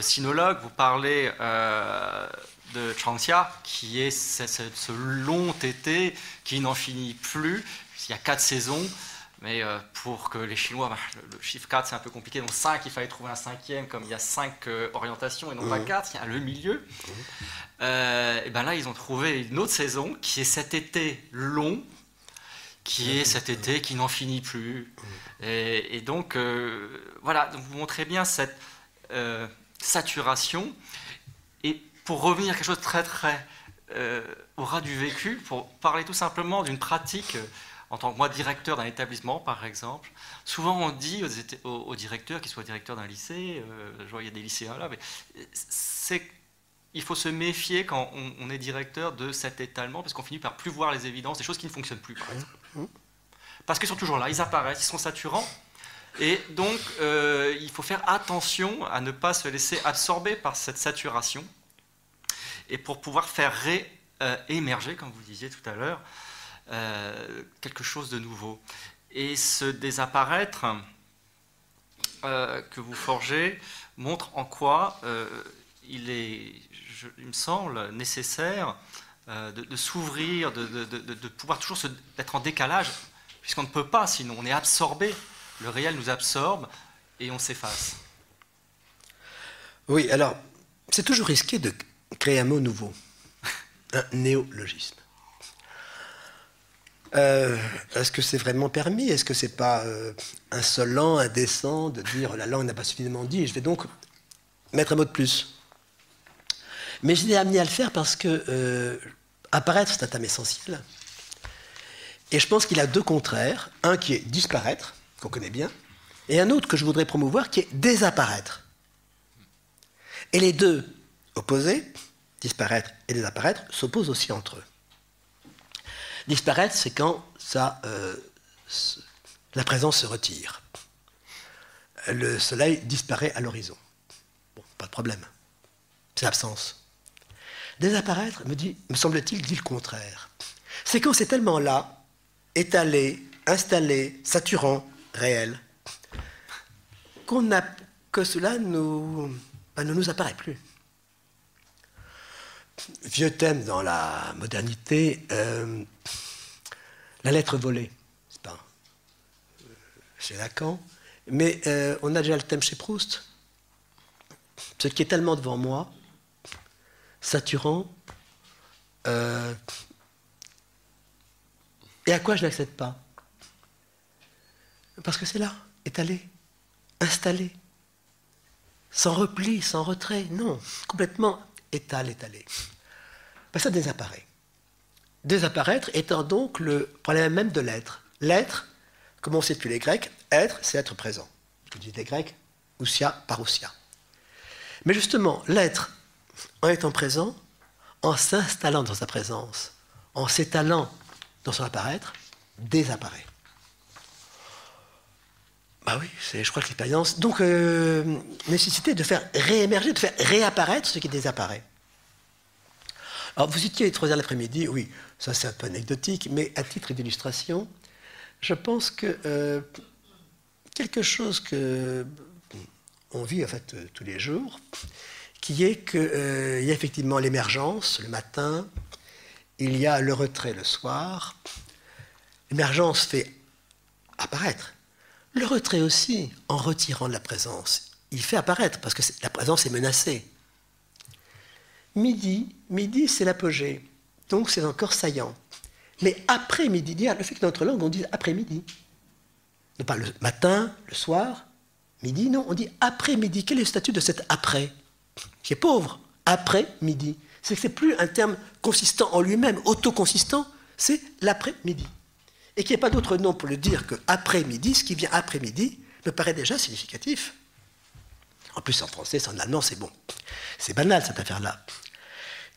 sinologue, vous parlez euh, de Changxia, qui est ce, long été qui n'en finit plus. Il y a quatre saisons, mais pour que les Chinois, bah, le, chiffre 4 c'est un peu compliqué, donc 5, il fallait trouver un cinquième, comme il y a cinq orientations et non pas mmh. quatre, il y a le milieu. et ben là, ils ont trouvé une autre saison qui est cet été long, qui est cet été qui n'en finit plus. Et, donc, euh, voilà, donc vous montrez bien cette euh, saturation. Et pour revenir à quelque chose de très, très euh, au ras du vécu, pour parler tout simplement d'une pratique, en tant que moi directeur d'un établissement, par exemple, souvent on dit aux, aux, directeurs, qu'ils soient directeurs d'un lycée, je vois il y a des lycéens là, mais c'est il faut se méfier quand on, est directeur de cet étalement, parce qu'on finit par plus voir les évidences, des choses qui ne fonctionnent plus, par exemple. Parce qu'ils sont toujours là, ils apparaissent, ils sont saturants. Et donc, euh, il faut faire attention à ne pas se laisser absorber par cette saturation. Et pour pouvoir faire réémerger, comme vous disiez tout à l'heure, euh, quelque chose de nouveau. Et ce désapparaître euh, que vous forgez montre en quoi il est, il me semble, nécessaire de, s'ouvrir, de, pouvoir toujours être en décalage puisqu'on ne peut pas, sinon on est absorbé, le réel nous absorbe et on s'efface. Oui, alors, c'est toujours risqué de créer un mot nouveau, un néologisme. Euh, est-ce que c'est vraiment permis? Est-ce que c'est pas euh, insolent, indécent de dire la langue n'a pas suffisamment dit Je vais donc mettre un mot de plus? Mais je l'ai amené à le faire parce que euh, apparaître, c'est un thème essentiel. Et je pense qu'il a deux contraires. Un qui est disparaître, qu'on connaît bien, et un autre que je voudrais promouvoir qui est désapparaître. Et les deux opposés, disparaître et désapparaître, s'opposent aussi entre eux. Disparaître, c'est quand ça, euh, la présence se retire. le soleil disparaît à l'horizon. Bon, pas de problème. C'est l'absence. Désapparaître, me, dit, me semble-t-il, dit le contraire. C'est quand c'est tellement là, étalé, installé, saturant, réel, que cela nous, ben, ne nous apparaît plus. Vieux thème dans la modernité, euh, la lettre volée, c'est pas euh, chez Lacan, mais euh, on a déjà le thème chez Proust. Ce qui est tellement devant moi, saturant, et à quoi je n'accède pas Parce que c'est là, étalé, installé, sans repli, sans retrait, non, complètement étalé, étalé. Ben, ça désapparaît. Désapparaître étant donc le problème même de l'être. L'être, comme on sait depuis les Grecs, être, c'est être présent. Je dis des Grecs, ousia, parousia. Mais justement, l'être, en étant présent, en s'installant dans sa présence, en s'étalant dans son apparaître, désapparaît. Bah oui, je crois que l'expérience. Donc, euh, nécessité de faire réémerger, de faire réapparaître ce qui désapparaît. Alors, vous étiez les 3 heures l'après-midi, oui, ça c'est un peu anecdotique, mais à titre d'illustration, je pense que euh, quelque chose que on vit en fait euh, tous les jours, qui est qu'il y a effectivement l'émergence le matin, il y a le retrait le soir. L'émergence fait apparaître. Le retrait aussi, en retirant de la présence, il fait apparaître parce que la présence est menacée. Midi, midi c'est l'apogée, donc c'est encore saillant. Mais après-midi, le fait que notre langue on dise après-midi. Non pas le matin, le soir, midi, non, on dit après-midi. Quel est le statut de cet après Qui est pauvre, après-midi c'est que c'est plus un terme consistant en lui-même, autoconsistant, c'est l'après-midi. Et qu'il n'y ait pas d'autre nom pour le dire que après-midi, ce qui vient après-midi, me paraît déjà significatif. En plus, en français, en allemand, c'est bon. C'est banal, cette affaire-là.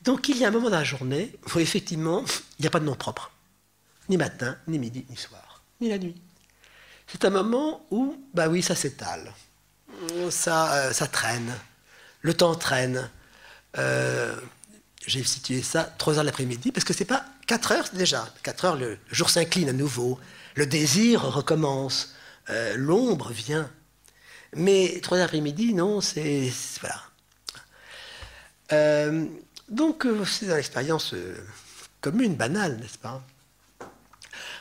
Donc, il y a un moment dans la journée où, effectivement, il n'y a pas de nom propre. Ni matin, ni midi, ni soir, ni la nuit. C'est un moment où, bah oui, ça s'étale. Ça, euh, ça traîne. Le temps traîne. Euh, j'ai situé ça 3 heures l'après-midi, parce que c'est pas 4 heures déjà. 4 heures, le jour s'incline à nouveau, le désir recommence, euh, l'ombre vient. Mais 3 heures l'après-midi, non, c'est. Voilà. Euh, donc, euh, c'est une expérience commune, banale, n'est-ce pas?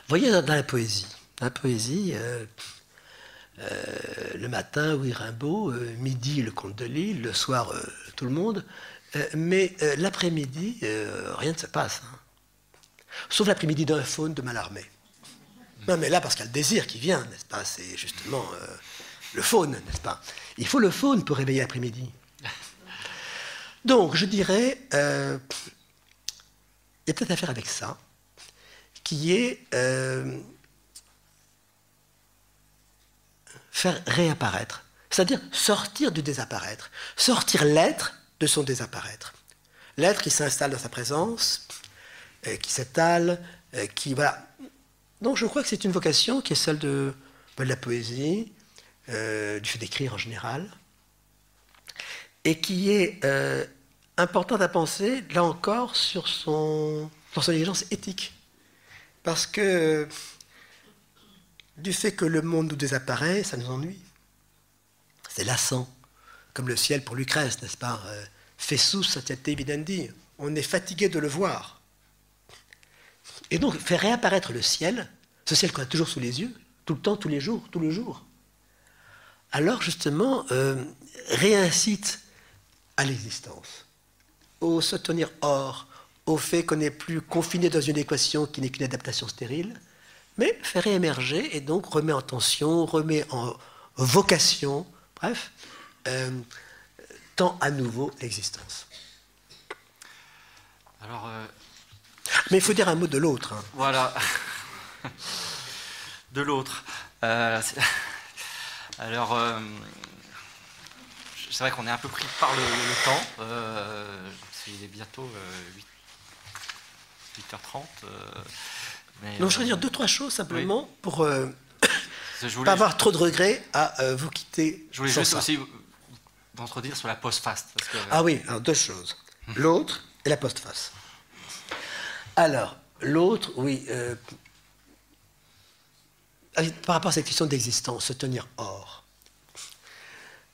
Voyez, dans, la poésie, la poésie, le matin, oui, Rimbaud, midi, le comte de Lille, le soir, tout le monde. Euh, mais euh, l'après-midi, euh, rien ne se passe. Hein. Sauf l'après-midi d'un faune de Malarmé. Non, mais là, parce qu'il y a le désir qui vient, n'est-ce pas? C'est justement le faune, n'est-ce pas? Il faut le faune pour réveiller l'après-midi. Donc, je dirais, il y a peut-être affaire avec ça, qui est faire réapparaître, c'est-à-dire sortir du désapparaître, sortir l'être de son désapparaître. L'être qui s'installe dans sa présence, euh, qui s'étale, euh, qui voilà. Donc je crois que c'est une vocation qui est celle de, de la poésie, euh, du fait d'écrire en général, et qui est importante à penser, là encore, sur son, sur son exigence éthique. Parce que du fait que le monde nous désapparaît, ça nous ennuie. C'est lassant comme le ciel pour Lucrèce, n'est-ce pas euh, Fessus satiate videndi. On est fatigué de le voir. Et donc, faire réapparaître le ciel, ce ciel qu'on a toujours sous les yeux, tout le temps, tous les jours, tous les jours, alors justement, euh, réincite à l'existence, au se tenir hors, au fait qu'on n'est plus confiné dans une équation qui n'est qu'une adaptation stérile, mais fait réémerger et donc remet en tension, remet en vocation, bref, euh, tend à nouveau l'existence. Alors, euh, Mais il faut dire un mot de l'autre. Hein. Voilà. de l'autre. Euh, alors, c'est vrai qu'on est un peu pris par le, temps. il est bientôt 8, h 30 Donc, je veux dire deux, trois choses simplement pour. voulais, pas avoir trop de regrets à euh, vous quitter. je voulais juste ça. aussi d'entredire sur la que- Ah oui, alors deux choses. L'autre et la postface. Alors, l'autre, oui. euh, par rapport à cette question d'existence, se tenir hors.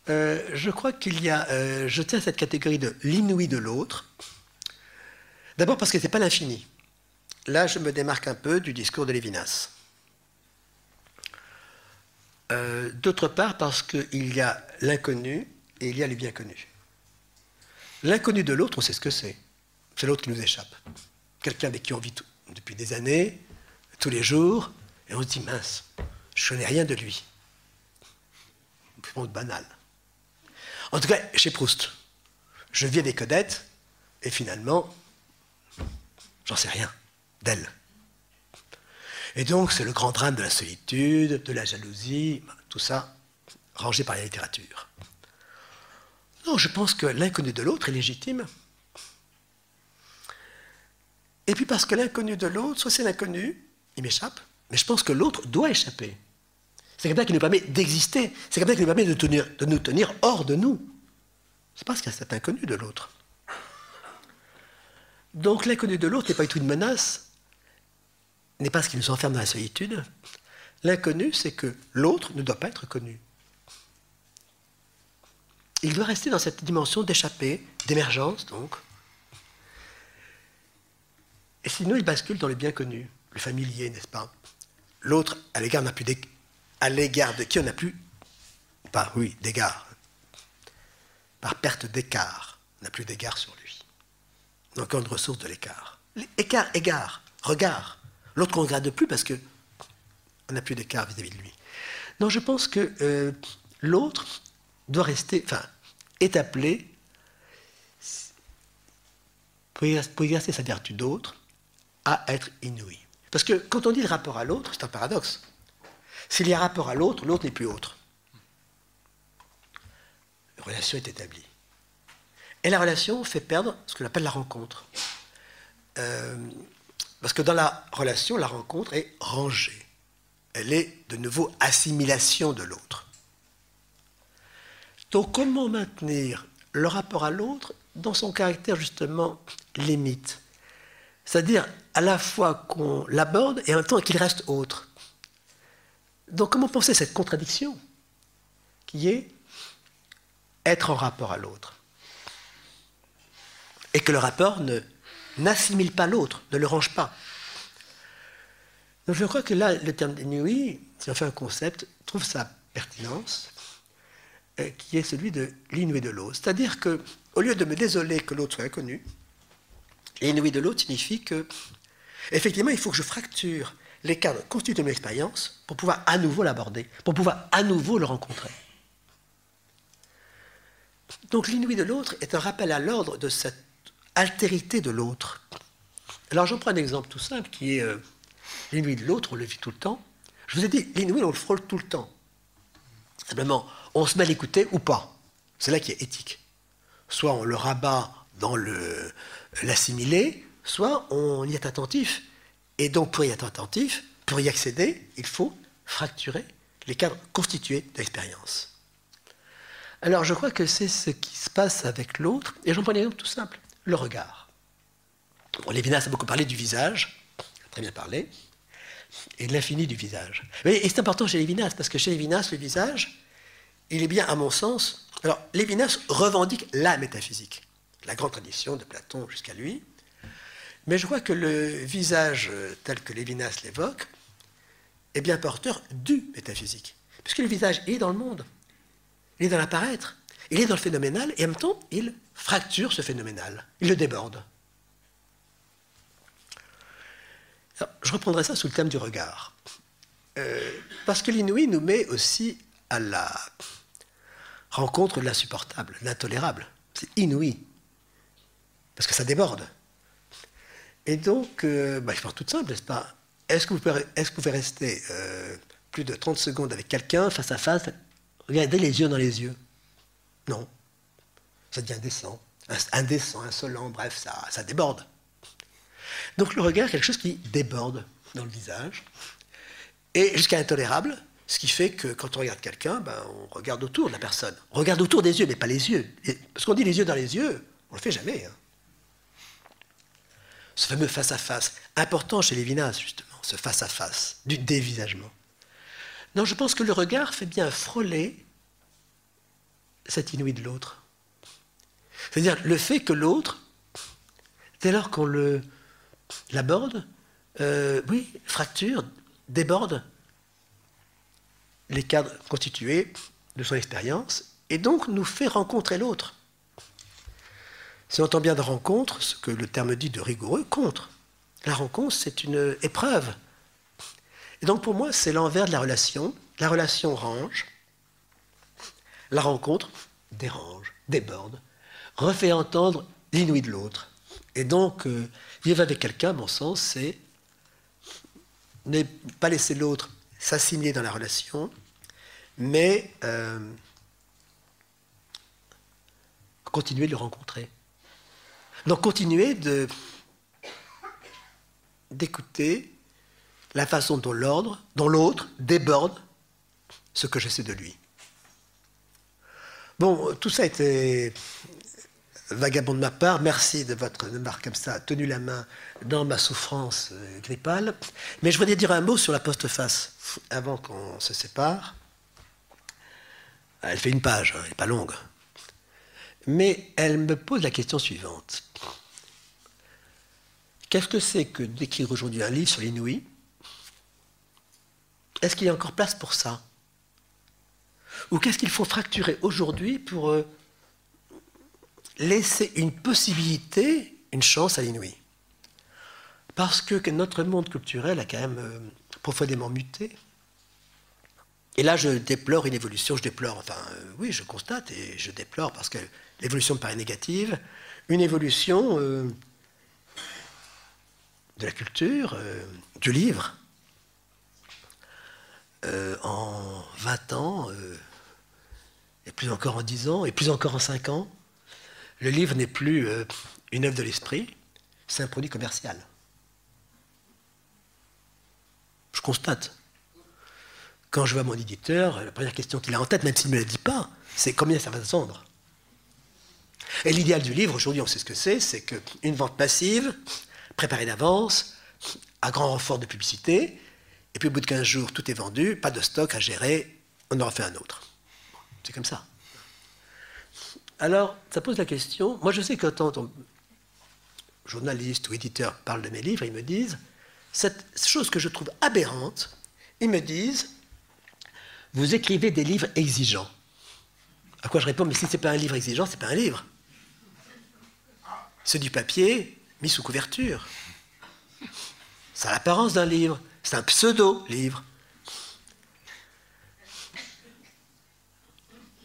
Euh, je crois qu'il y a. euh, je tiens à cette catégorie de l'inouï de l'autre. D'abord parce que ce n'est pas l'infini. Là, je me démarque un peu du discours de Lévinas. D'autre part, parce qu'il y a l'inconnu et il y a le bien connu. L'inconnu de l'autre, on sait ce que c'est. C'est l'autre qui nous échappe. Quelqu'un avec qui on vit tout- depuis des années, tous les jours, et on se dit mince, je connais rien de lui. Bon, banal. En tout cas, chez Proust, je vis avec Odette, et finalement, j'en sais rien d'elle. Et donc, c'est le grand drame de la solitude, de la jalousie, tout ça rangé par la littérature. Non, je pense que l'inconnu de l'autre est légitime. Et puis parce que l'inconnu de l'autre, soit c'est l'inconnu, il m'échappe, mais je pense que l'autre doit échapper. C'est quelqu'un qui nous permet d'exister, c'est quelqu'un qui nous permet de, de nous tenir hors de nous. C'est parce qu'il y a cet inconnu de l'autre. Donc l'inconnu de l'autre n'est pas du tout une menace, n'est pas ce qui nous enferme dans la solitude. L'inconnu, c'est que l'autre ne doit pas être connu. Il doit rester dans cette dimension d'échappée, d'émergence, donc. Et sinon, il bascule dans le bien connu, le familier, n'est-ce pas? L'autre, à l'égard de qui on n'a plus, pas oui, d'égard, par perte d'écart, on n'a plus d'égard sur lui. Donc, une ressource de l'écart. Écart, égard, regard. L'autre qu'on ne regarde plus parce que on n'a plus d'écart vis-à-vis de lui. Non, je pense que euh, l'autre doit rester, enfin, est appelé, pour exer- pour exercer sa vertu d'autre, à être inouï. Parce que quand on dit le rapport à l'autre, c'est un paradoxe. S'il y a rapport à l'autre, l'autre n'est plus autre. La relation est établie. Et la relation fait perdre ce qu'on appelle la rencontre. Euh, parce que dans la relation, la rencontre est rangée. Elle est de nouveau assimilation de l'autre. Donc comment maintenir le rapport à l'autre dans son caractère justement limite? C'est-à-dire à la fois qu'on l'aborde et en même temps qu'il reste autre. Donc comment penser cette contradiction qui est être en rapport à l'autre? Et que le rapport ne n'assimile pas l'autre, ne le range pas. Donc je crois que là, le terme d'inouï, si on fait un concept, trouve sa pertinence, qui est celui de l'inouï de l'autre. C'est-à-dire que, au lieu de me désoler que l'autre soit inconnu, l'inouï de l'autre signifie que, effectivement, il faut que je fracture l'écart constitué de mon expérience pour pouvoir à nouveau l'aborder, pour pouvoir à nouveau le rencontrer. Donc l'inouï de l'autre est un rappel à l'ordre de cette altérité de l'autre. Alors j'en prends un exemple tout simple qui est euh, l'inouï de l'autre, on le vit tout le temps. Je vous ai dit, l'inouï, on le frôle tout le temps. Simplement, on se met à l'écouter ou pas. C'est là qui est éthique. Soit on le rabat dans le- l'assimiler, soit on y est attentif. Et donc pour y être attentif, pour y accéder, il faut fracturer les cadres constitués de l'expérience. Alors je crois que c'est ce qui se passe avec l'autre, et j'en prends un exemple tout simple, le regard. Bon, Lévinas a beaucoup parlé du visage, très bien parlé, et de l'infini du visage. Mais, et c'est important chez Lévinas, parce que chez Lévinas, le visage, il est bien, à mon sens, alors Lévinas revendique la métaphysique, la grande tradition de Platon jusqu'à lui, mais je crois que le visage euh, tel que Lévinas l'évoque est bien porteur du métaphysique, puisque le visage est dans le monde, il est dans l'apparaître, il est dans le phénoménal, et en même temps, il fracture ce phénoménal, il le déborde. Je reprendrai ça sous le thème du regard. Euh, parce que l'inouï nous met aussi à la rencontre l'insupportable, l'intolérable. C'est inouï. Parce que ça déborde. Et donc, euh, bah, je pense tout simple, n'est-ce pas? Est-ce que, vous pouvez- rester euh, plus de 30 secondes avec quelqu'un face à face, regarder les yeux dans les yeux? Non. Ça devient indécent, indécent, insolent, bref, ça, déborde. Donc le regard quelque chose qui déborde dans le visage, et jusqu'à intolérable, Ce qui fait que quand on regarde quelqu'un, ben, on regarde autour de la personne. On regarde autour des yeux, mais pas les yeux. Parce qu'on dit les yeux dans les yeux, on ne le fait jamais. Hein. Ce fameux face-à-face, important chez Lévinas, justement, ce face-à-face, du dévisagement. Non, je pense que le regard fait bien frôler cet inouï de l'autre. C'est-à-dire le fait que l'autre, dès lors qu'on l'aborde, euh, oui, fracture, déborde les cadres constitués de son expérience et donc nous fait rencontrer l'autre. Si on entend bien de rencontre, ce que le terme dit de rigoureux, contre. La rencontre, c'est une épreuve. Et donc pour moi, c'est l'envers de la relation. La relation range, la rencontre dérange, déborde, refait entendre l'inouï de l'autre. Et donc, euh, vivre avec quelqu'un, mon sens, c'est ne pas laisser l'autre s'assigner dans la relation, mais euh, continuer de le rencontrer. Donc continuer de d'écouter la façon dont l'ordre, dont l'autre déborde ce que je sais de lui. Bon, tout ça été vagabond de ma part. Merci de votre de comme ça, tenu la main dans ma souffrance euh, grippale. Mais je voudrais dire un mot sur la postface avant qu'on se sépare. Elle fait une page, hein, elle n'est pas longue. Mais elle me pose la question suivante. Qu'est-ce que c'est que d'écrire aujourd'hui un livre sur l'inouï? Est-ce qu'il y a encore place pour ça? Ou qu'est-ce qu'il faut fracturer aujourd'hui pour euh, laisser une possibilité, une chance à l'inouï? Parce que notre monde culturel a quand même euh, profondément muté. Et là, je déplore une évolution, je déplore, enfin, euh, oui, je constate et je déplore parce que l'évolution me paraît négative, une évolution euh, de la culture, euh, du livre. en 20 ans, et plus encore en 10 ans, et plus encore en 5 ans, le livre n'est plus une œuvre de l'esprit, c'est un produit commercial. Je constate quand je vois mon éditeur, la première question qu'il a en tête, même s'il ne me la dit pas, c'est combien ça va se. Et l'idéal du livre, aujourd'hui on sait ce que c'est, c'est qu'une vente passive, préparée d'avance, à grand renfort de publicité, et puis au bout de 15 jours, tout est vendu, pas de stock à gérer, on aura fait un autre. C'est comme ça. Alors, ça pose la question, moi je sais que quand on, journaliste ou éditeur parle de mes livres, ils me disent, cette chose que je trouve aberrante, ils me disent, vous écrivez des livres exigeants. À quoi je réponds, mais si ce n'est pas un livre exigeant, ce n'est pas un livre. C'est du papier mis sous couverture. Ça a l'apparence d'un livre. C'est un pseudo-livre.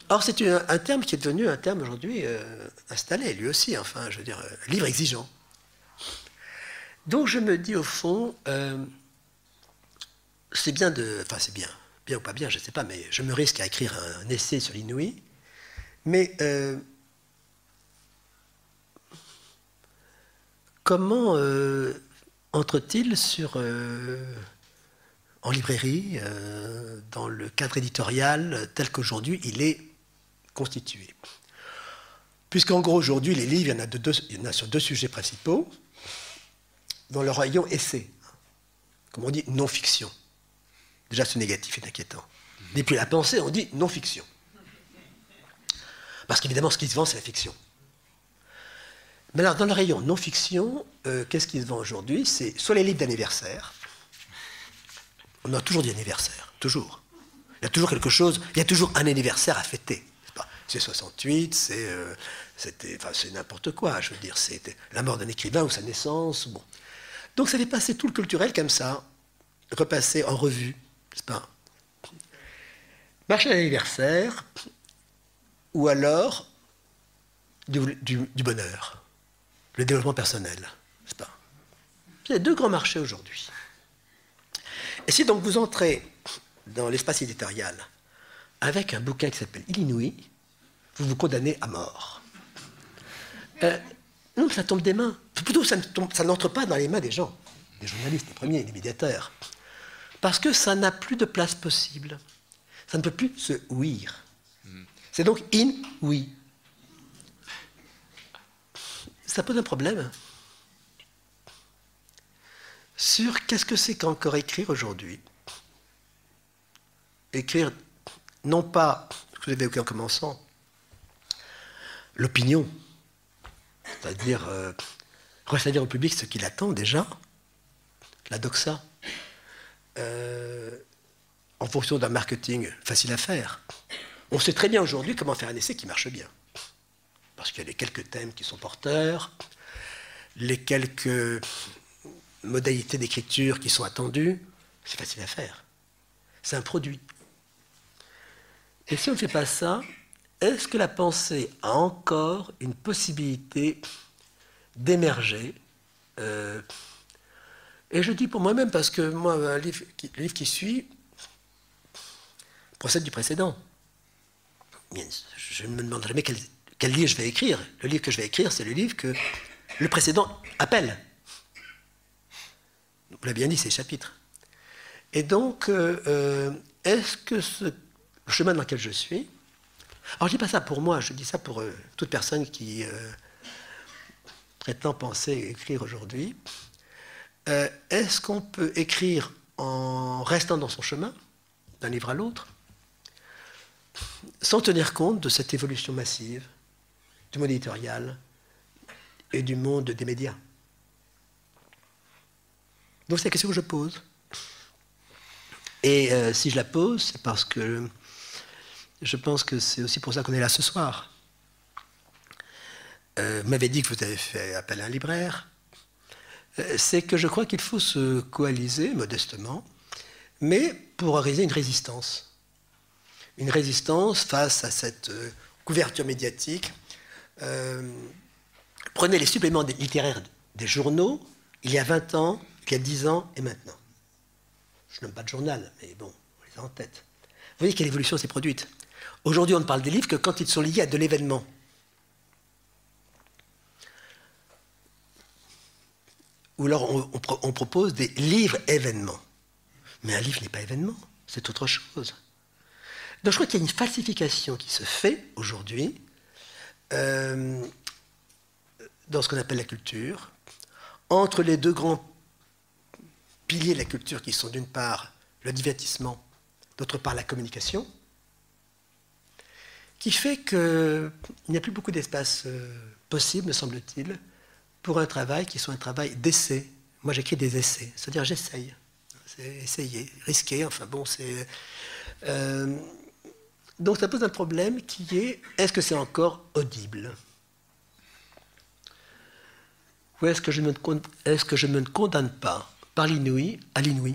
Or, c'est un, terme qui est devenu un terme aujourd'hui euh, installé, lui aussi, enfin, je veux dire, euh, livre exigeant. Donc, je me dis au fond, euh, c'est bien de. Enfin, c'est bien bien ou pas bien, je ne sais pas, mais je me risque à écrire un, essai sur l'inouï. Mais euh, comment euh, entre-t-il sur, euh, en librairie, dans le cadre éditorial tel qu'aujourd'hui il est constitué? Puisqu'en gros, aujourd'hui, les livres, il y, en a il y en a sur deux sujets principaux, dans le rayon essai, comme on dit non-fiction. Déjà, ce négatif est inquiétant. Mais puis la pensée, on dit non-fiction. Parce qu'évidemment, ce qui se vend, c'est la fiction. Mais alors, dans le rayon non-fiction, euh, qu'est-ce qui se vend aujourd'hui? C'est soit les livres d'anniversaire. On a toujours dit anniversaire, toujours. Il y a toujours quelque chose, il y a toujours un anniversaire à fêter. C'est 68, c'est euh, enfin, n'importe quoi, je veux dire, c'est la mort d'un écrivain ou sa naissance. Bon. Donc ça passé tout le culturel comme ça, repassé en revue pas Marché d'anniversaire, ou alors du, bonheur, le développement personnel, n'est-ce pas Il y a deux grands marchés aujourd'hui. Et si donc vous entrez dans l'espace éditorial avec un bouquin qui s'appelle Illinois, vous vous condamnez à mort. Euh, non, ça tombe des mains. Plutôt, ça n'entre pas dans les mains des gens, des journalistes, les premiers, des médiateurs parce que ça n'a plus de place possible. Ça ne peut plus se ouïr. C'est donc in-oui. Ça pose un problème sur qu'est-ce que c'est qu'encore écrire aujourd'hui? Écrire, non pas, ce que vous avez évoqué en commençant, l'opinion, c'est-à-dire euh, au public ce qu'il attend déjà, la doxa, euh, en fonction d'un marketing facile à faire. On sait très bien aujourd'hui comment faire un essai qui marche bien. Parce qu'il y a les quelques thèmes qui sont porteurs, les quelques modalités d'écriture qui sont attendues, c'est facile à faire. C'est un produit. Et si on ne fait pas ça, est-ce que la pensée a encore une possibilité d'émerger euh, Et je dis pour moi-même, parce que moi, le livre qui suit procède du précédent. Je ne me demande jamais quel, livre je vais écrire? Le livre que je vais écrire, c'est le livre que le précédent appelle. Vous l'avez bien dit, c'est chapitre. Et donc, euh, euh, est-ce que ce chemin dans lequel je suis, alors je ne dis pas ça pour moi, je dis ça pour euh, toute personne qui prétend penser écrire aujourd'hui, est-ce qu'on peut écrire en restant dans son chemin, d'un livre à l'autre, sans tenir compte de cette évolution massive du monde éditorial et du monde des médias? Donc c'est la question que je pose. Et euh, si je la pose, c'est parce que je pense que c'est aussi pour ça qu'on est là ce soir. Euh, vous m'avez dit que vous avez fait appel à un libraire. Euh, c'est que je crois qu'il faut se coaliser modestement, mais pour organiser une résistance. Une résistance face à cette couverture médiatique. prenez les suppléments littéraires des journaux, il y a 20 ans, il y a 10 ans et maintenant. Je n'aime pas de journal, mais bon, on les a en tête. Vous voyez quelle évolution s'est produite. Aujourd'hui, on ne parle des livres que quand ils sont liés à de l'événement. Ou alors on, propose des livres événements. Mais un livre n'est pas événement, c'est autre chose. Donc je crois qu'il y a une falsification qui se fait aujourd'hui euh, dans ce qu'on appelle la culture, entre les deux grands piliers de la culture qui sont d'une part le divertissement, d'autre part la communication, qui fait qu'il n'y a plus beaucoup d'espace euh, possible, me semble-t-il, pour un travail qui soit un travail d'essai. Moi, j'écris des essais, c'est-à-dire j'essaye. C'est essayer, risquer, enfin bon, c'est... Euh, donc ça pose un problème qui est, est-ce que c'est encore audible? Ou est-ce que, je est -ce que je ne me condamne pas par l'inouï à l'inouï?